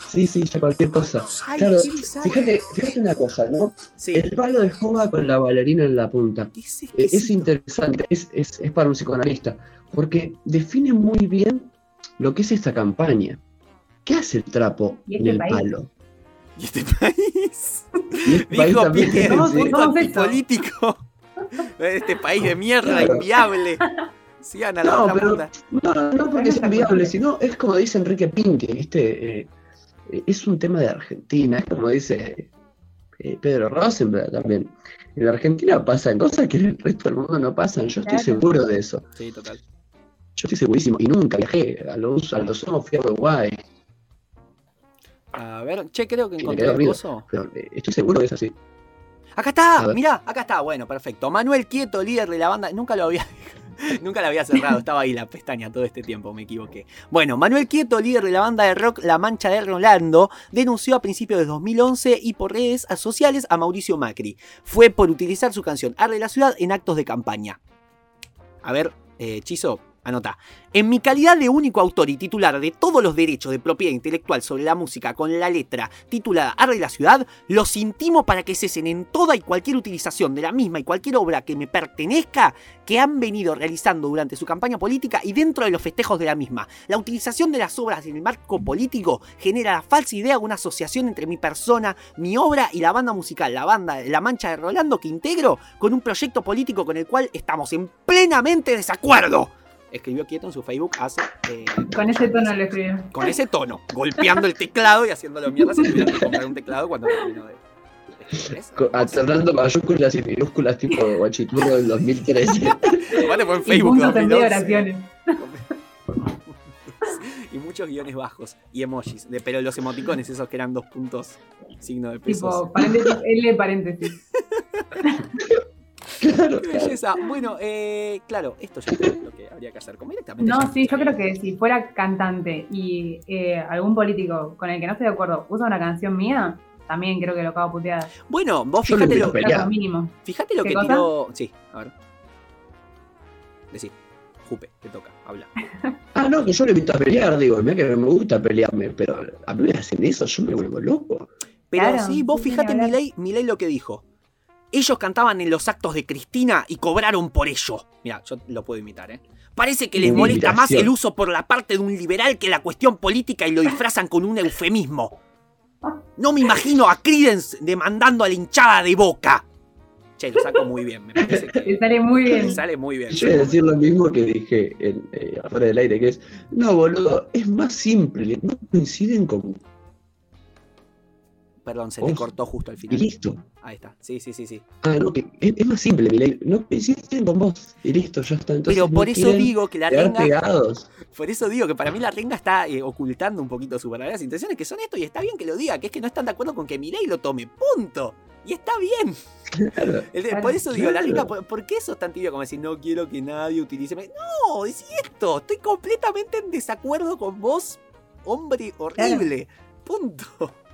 Sí, sí, ya cualquier cosa. Ay, Claro, fíjate, fíjate una cosa, ¿no? Sí. El palo de escoba con la bailarina en la punta. ¿Qué es Eh, Es exquisito? interesante, es, es, es para un psicoanalista. porque define muy bien lo que es esta campaña. ¿Qué hace el trapo ¿Y en este el país? palo? Y este país. Y este país Dijo también, Piqué, ¿Cómo- sí. dijo cómo es eso? antipolítico. Este país de mierda, Claro. inviable. Sigan a la No, otra pero-. No, no, porque es inviable, sino es como dice Enrique Pinque, ¿viste? Eh, eh, es un tema de Argentina, es como dice eh, Pedro Rosenberg también. En la Argentina pasan cosas que en el resto del mundo no pasan, yo estoy Claro. seguro de eso. Sí, total. Yo estoy segurísimo. Y nunca viajé a los, a los somos fui a Uruguay. A ver, che, creo que encontré el coso. Eh, estoy seguro que es así. Acá está, mirá, acá está, bueno, perfecto. Manuel Quieto, líder de la banda. Nunca lo había. Nunca la había cerrado, estaba ahí la pestaña todo este tiempo, me equivoqué. Bueno, Manuel Quieto, líder de la banda de rock La Mancha de Rolando, denunció a principios de 2011 y por redes sociales a Mauricio Macri. Fue por utilizar su canción Arde la Ciudad en actos de campaña. A ver, eh, Chizo, anota. En mi calidad de único autor y titular de todos los derechos de propiedad intelectual sobre la música con la letra titulada Arde la Ciudad, los intimo para que cesen en toda y cualquier utilización de la misma y cualquier obra que me pertenezca que han venido realizando durante su campaña política y dentro de los festejos de la misma. La utilización de las obras en el marco político genera la falsa idea de una asociación entre mi persona, mi obra y la banda musical, la banda La Mancha de Rolando que integro con un proyecto político con el cual estamos en plenamente desacuerdo. Escribió quieto en su Facebook hace eh, Con ese tono lo escribió. con ese tono, golpeando el teclado y haciéndolo mierda si tuvieron que comprar un teclado cuando terminó de. Alternando mayúsculas y minúsculas tipo guachiturro del 2013. Aparte fue en Y Facebook de 2011. oraciones. y muchos guiones bajos y emojis, de, pero los emoticones, esos que eran dos puntos, signo de pesos. Tipo, paréntesis, L paréntesis. claro, Qué claro. belleza. Bueno, eh, claro, esto ya es lo que habría que hacer. Como directamente No, sí, yo creo que si fuera cantante y eh, algún político con el que no estoy de acuerdo usa una canción mía, también creo que lo cago puteada. Bueno, vos fíjate lo. Lo mínimo. fíjate lo ¿Qué que cosa? tiró. Sí, a ver. Decí, Jupe, te toca, habla. Ah, no, que yo le invito a pelear, digo, mira que me gusta pelearme, pero a mí me hacen eso, yo me vuelvo loco. Pero Claro, sí, vos sí, fíjate. Milei, Milei lo que dijo. Ellos cantaban en los actos de Cristina y cobraron por ello. Mira, yo lo puedo imitar, ¿eh? Parece que les molesta más el uso por la parte de un liberal que la cuestión política y lo disfrazan con un eufemismo. No me imagino a Credence demandando a la hinchada de boca. Che, lo saco muy bien, me parece que sale muy bien. sale muy bien. Yo voy a decir lo mismo que dije en, eh, afuera del aire, que es, no, boludo, es más simple, no coinciden con... Perdón, se te Vos. cortó justo al Y final. listo. Ahí está. Sí, sí, sí, sí. Ah, no, que es, es más simple, Milei, no coinciden con vos, y listo, ya está. Entonces, Pero por no eso digo que la renga pegados. Por eso digo que para mí la renga está eh, ocultando un poquito sus verdaderas intenciones, que son esto, y está bien que lo diga, que es que no están de acuerdo con que Milei lo tome, punto. Y está bien. Claro. El de- Claro. por eso digo, la renga, ¿por, por qué sos tan tibio como decir, no quiero que nadie utilice... No, decí esto, estoy completamente en desacuerdo con vos, hombre horrible. Punto.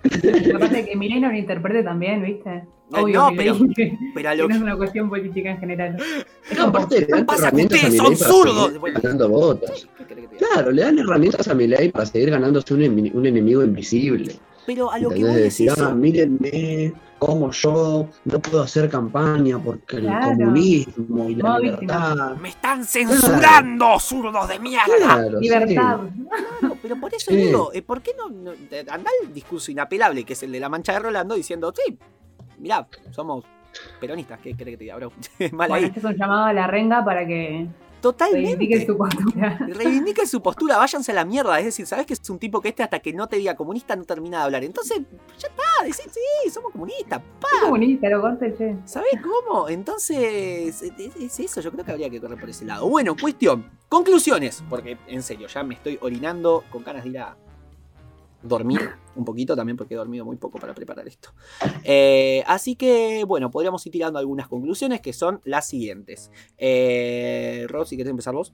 Aparte de que Milei no lo interprete también, ¿viste? No, Obvio, no, pero- que, Pero a que lo no es una cuestión política en general. No, aparte le dan pasa que ustedes son zurdos. Claro, le dan herramientas a Milei para seguir ganándose un enemigo invisible. Pero a lo que ¿Entendés? voy es decir, ah, mírenme cómo yo no puedo hacer campaña porque el Claro. comunismo y la libertad. Me están censurando, zurdos de mierda. Claro, Libertad. Claro, pero por eso Sí. digo, eh, ¿por qué no, no- eh, anda el discurso inapelable que es el de la mancha de Rolando diciendo, sí, mirá, somos peronistas, ¿qué querés que te diga, bro? Mal Bueno, ahí. este es un llamado a la renga para que Totalmente. reivindique su postura. Reivindiquen su postura, váyanse a la mierda. Es decir, ¿sabes que es un tipo que este hasta que no te diga comunista no termina de hablar? Entonces, ya está, decís, sí, somos comunistas, pa. Comunista, lo corte, che. ¿Sabés cómo? Entonces, es, es eso, yo creo que habría que correr por ese lado. Bueno, cuestión, conclusiones, porque en serio, ya me estoy orinando con ganas de ir a dormir un poquito también, porque he dormido muy poco para preparar esto. Eh, así que, bueno, podríamos ir tirando algunas conclusiones que son las siguientes. Eh, Rob, si querés empezar vos.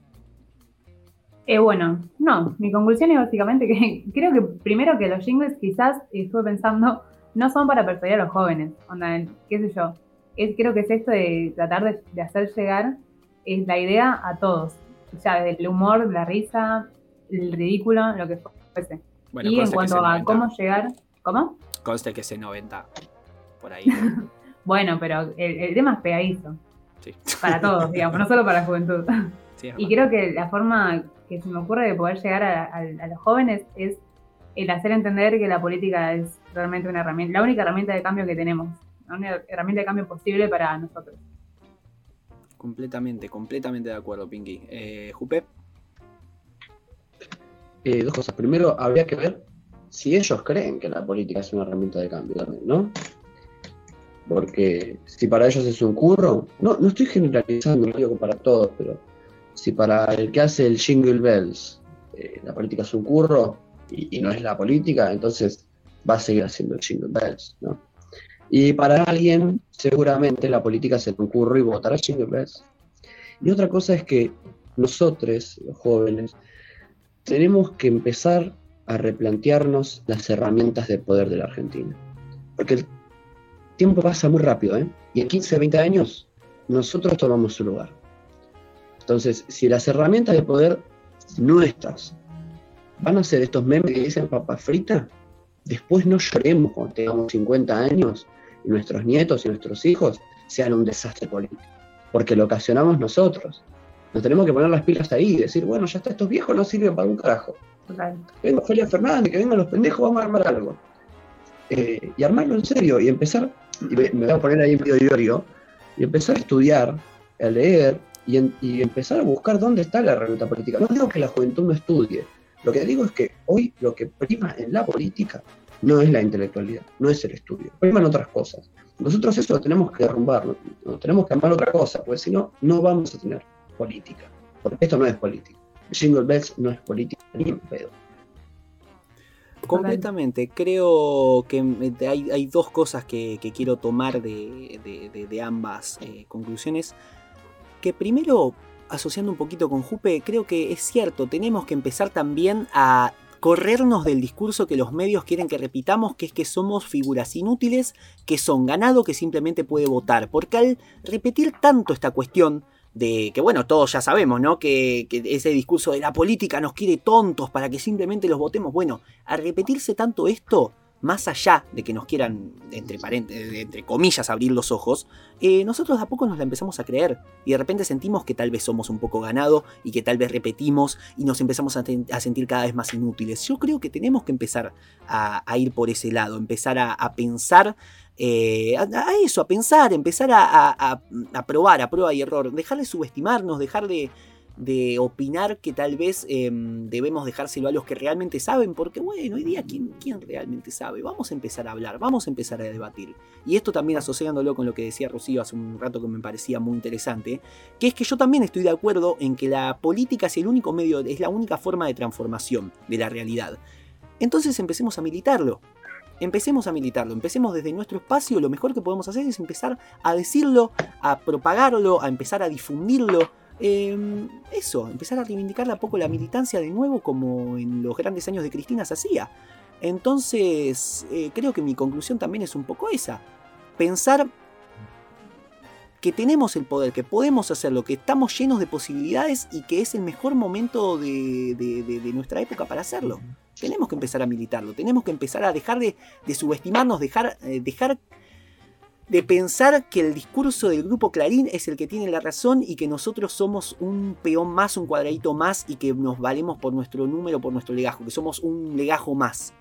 Eh, bueno, no, mi conclusión es básicamente que creo que primero que los jingles quizás, estuve pensando, no son para persuadir a los jóvenes. Onda, qué sé yo. Es, creo que es esto de tratar de, hacer llegar es la idea a todos. Sea, desde el humor, la risa, el ridículo, lo que fuese. Bueno, y en cuanto a 90, cómo llegar, ¿cómo? Conste que ese 90 por ahí. Bueno, pero el, el tema es pegadizo. Sí. Para todos, digamos, no solo para la juventud. Sí, es Y creo que la forma que se me ocurre de poder llegar a, a- a los jóvenes es el hacer entender que la política es realmente una herramienta, la única herramienta de cambio que tenemos, la única herramienta de cambio posible para nosotros. Completamente, completamente de acuerdo, Pinky. Eh, Jupe, Eh, dos cosas. Primero, habría que ver si ellos creen que la política es una herramienta de cambio también, ¿no? Porque si para ellos es un curro, no, no estoy generalizando, no digo para todos, pero si para el que hace el Jingle Bells eh, la política es un curro y, y no es la política, entonces va a seguir haciendo el Jingle Bells, ¿no? Y para alguien, seguramente la política será un curro y votará Jingle Bells. Y otra cosa es que nosotros, los jóvenes, tenemos que empezar a replantearnos las herramientas de poder de la Argentina. Porque el tiempo pasa muy rápido, ¿eh? Y en 15, 20 años nosotros tomamos su lugar. Entonces, si las herramientas de poder nuestras van a ser estos memes que dicen papa frita, después no lloremos cuando tengamos 50 años y nuestros nietos y nuestros hijos sean un desastre político. Porque lo ocasionamos nosotros. Nos tenemos que poner las pilas ahí y decir, bueno, ya está, estos viejos no sirven para un carajo. Total. Que venga Fernández, que vengan los pendejos, vamos a armar algo. Eh, y armarlo en serio y empezar, y me, me voy a poner ahí medio iorio, y empezar a estudiar, a leer y, en- y empezar a buscar dónde está la herramienta política. No digo que la juventud no estudie, lo que digo es que hoy lo que prima en la política no es la intelectualidad, no es el estudio, priman otras cosas. Nosotros eso lo tenemos que derrumbar, tenemos que armar otra cosa, porque si no, no vamos a tener política. Porque esto no es política. Jingle Bells no es política ni en pedo. completamente. Creo que mm, hay, hay dos cosas que, quiero tomar de- de ambas eh, conclusiones. Que primero, asociando un poquito con Jupe, creo que es cierto, tenemos que empezar también a corrernos del discurso que los medios quieren que repitamos, que es que somos figuras inútiles, que son ganado, que simplemente puede votar. Porque al repetir tanto esta cuestión de que, bueno, todos ya sabemos, ¿no? Que, que ese discurso de la política nos quiere tontos para que simplemente los votemos. Bueno, al repetirse tanto esto, más allá de que nos quieran, entre, entre comillas, abrir los ojos, eh, nosotros de a poco nos la empezamos a creer. Y de repente sentimos que tal vez somos un poco ganado y que tal vez repetimos y nos empezamos a, sentir cada vez más inútiles. Yo creo que tenemos que empezar a, ir por ese lado, empezar a, pensar eh, a, eso, a pensar, empezar a- a- a probar, a prueba y error, dejar de subestimarnos, dejar de, de opinar que tal vez eh, debemos dejárselo a los que realmente saben, porque bueno, hoy día, ¿quién, ¿quién realmente sabe? Vamos a empezar a hablar, vamos a empezar a debatir. Y esto también asociándolo con lo que decía Rocío hace un rato que me parecía muy interesante, que es que yo también estoy de acuerdo en que la política es el único medio, es la única forma de transformación de la realidad. Entonces empecemos a militarlo. Empecemos a militarlo, empecemos desde nuestro espacio, lo mejor que podemos hacer es empezar a decirlo, a propagarlo, a empezar a difundirlo. Eh, eso, empezar a reivindicar a poco la militancia de nuevo como en los grandes años de Cristina se hacía. Entonces, eh, creo que mi conclusión también es un poco esa. Pensar que tenemos el poder, que podemos hacerlo, que estamos llenos de posibilidades y que es el mejor momento de, de- de- de nuestra época para hacerlo. Tenemos que empezar a militarlo, tenemos que empezar a dejar de, de subestimarnos, dejar, eh, dejar de pensar que el discurso del grupo Clarín es el que tiene la razón y que nosotros somos un peón más, un cuadradito más y que nos valemos por nuestro número, por nuestro legajo, que somos un legajo más.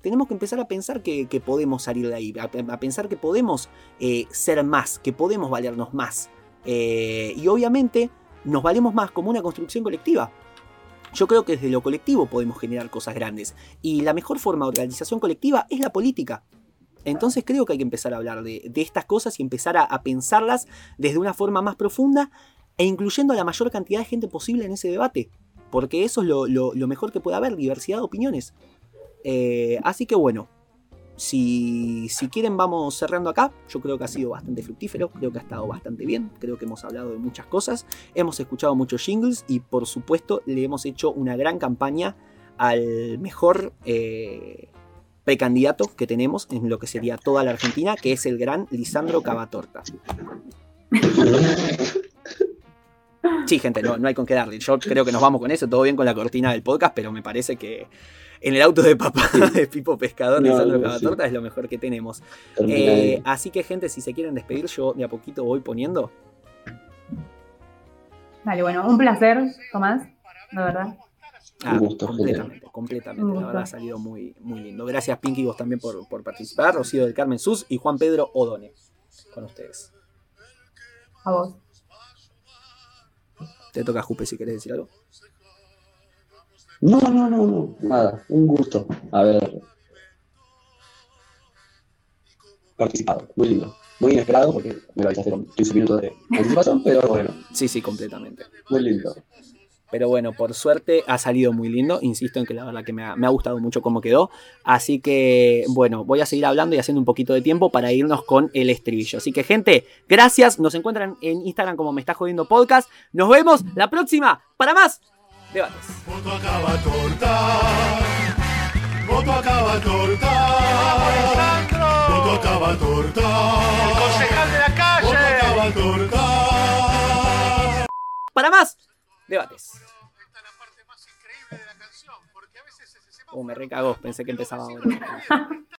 Tenemos que empezar a pensar que, podemos salir de ahí, a, a pensar que podemos eh, ser más, que podemos valernos más. Eh, y obviamente nos valemos más como una construcción colectiva. Yo creo que desde lo colectivo podemos generar cosas grandes. Y la mejor forma de organización colectiva es la política. Entonces creo que hay que empezar a hablar de, estas cosas y empezar a, pensarlas desde una forma más profunda e incluyendo a la mayor cantidad de gente posible en ese debate. Porque eso es lo mejor que puede haber, diversidad de opiniones. Eh, así que bueno, si, si quieren vamos cerrando acá. Yo creo que ha sido bastante fructífero, creo que ha estado bastante bien, creo que hemos hablado de muchas cosas, hemos escuchado muchos jingles y por supuesto le hemos hecho una gran campaña al mejor eh, precandidato que tenemos en lo que sería toda la Argentina, que es el gran Lisandro Cavatorta. Sí, gente, no, no hay con qué darle. Yo creo que nos vamos con eso, todo bien con la cortina del podcast, pero me parece que en el auto de papá de Pipo Pescador, No, Lisandro no, Cavatorta es lo mejor que tenemos. Eh, así que, gente, si se quieren despedir, yo de a poquito voy poniendo. Dale, bueno, un placer, Tomás, la verdad. Ah, Un gusto, completamente, completamente. Un La verdad ha salido muy, muy lindo. Gracias, Pinky, vos también por, por participar. Rocío del Carmen Sus y Juan Pedro Odone con ustedes. A vos. Te toca, Jupe, si querés decir algo. No, no, no, no, nada, un gusto haber participado, muy lindo, muy inesperado porque me lo avisaste con 15 minutos de anticipación, pero bueno, Sí, sí, completamente. muy lindo. Pero bueno, por suerte ha salido muy lindo. Insisto en que la verdad que me ha, me ha gustado mucho cómo quedó. Así que, bueno, voy a seguir hablando y haciendo un poquito de tiempo para irnos con el estribillo. Así que, gente, gracias. Nos encuentran en Instagram como Me Está Jodiendo Podcast. Nos vemos la próxima para más debates. Voto acaba torta. Voto acaba torta. Voto acaba torta. El concejal de la calle. Voto acaba torta. Para más debates. Esta es la parte más increíble de la canción, porque a veces ese Uh, me recagó. Pensé que empezaba ahora.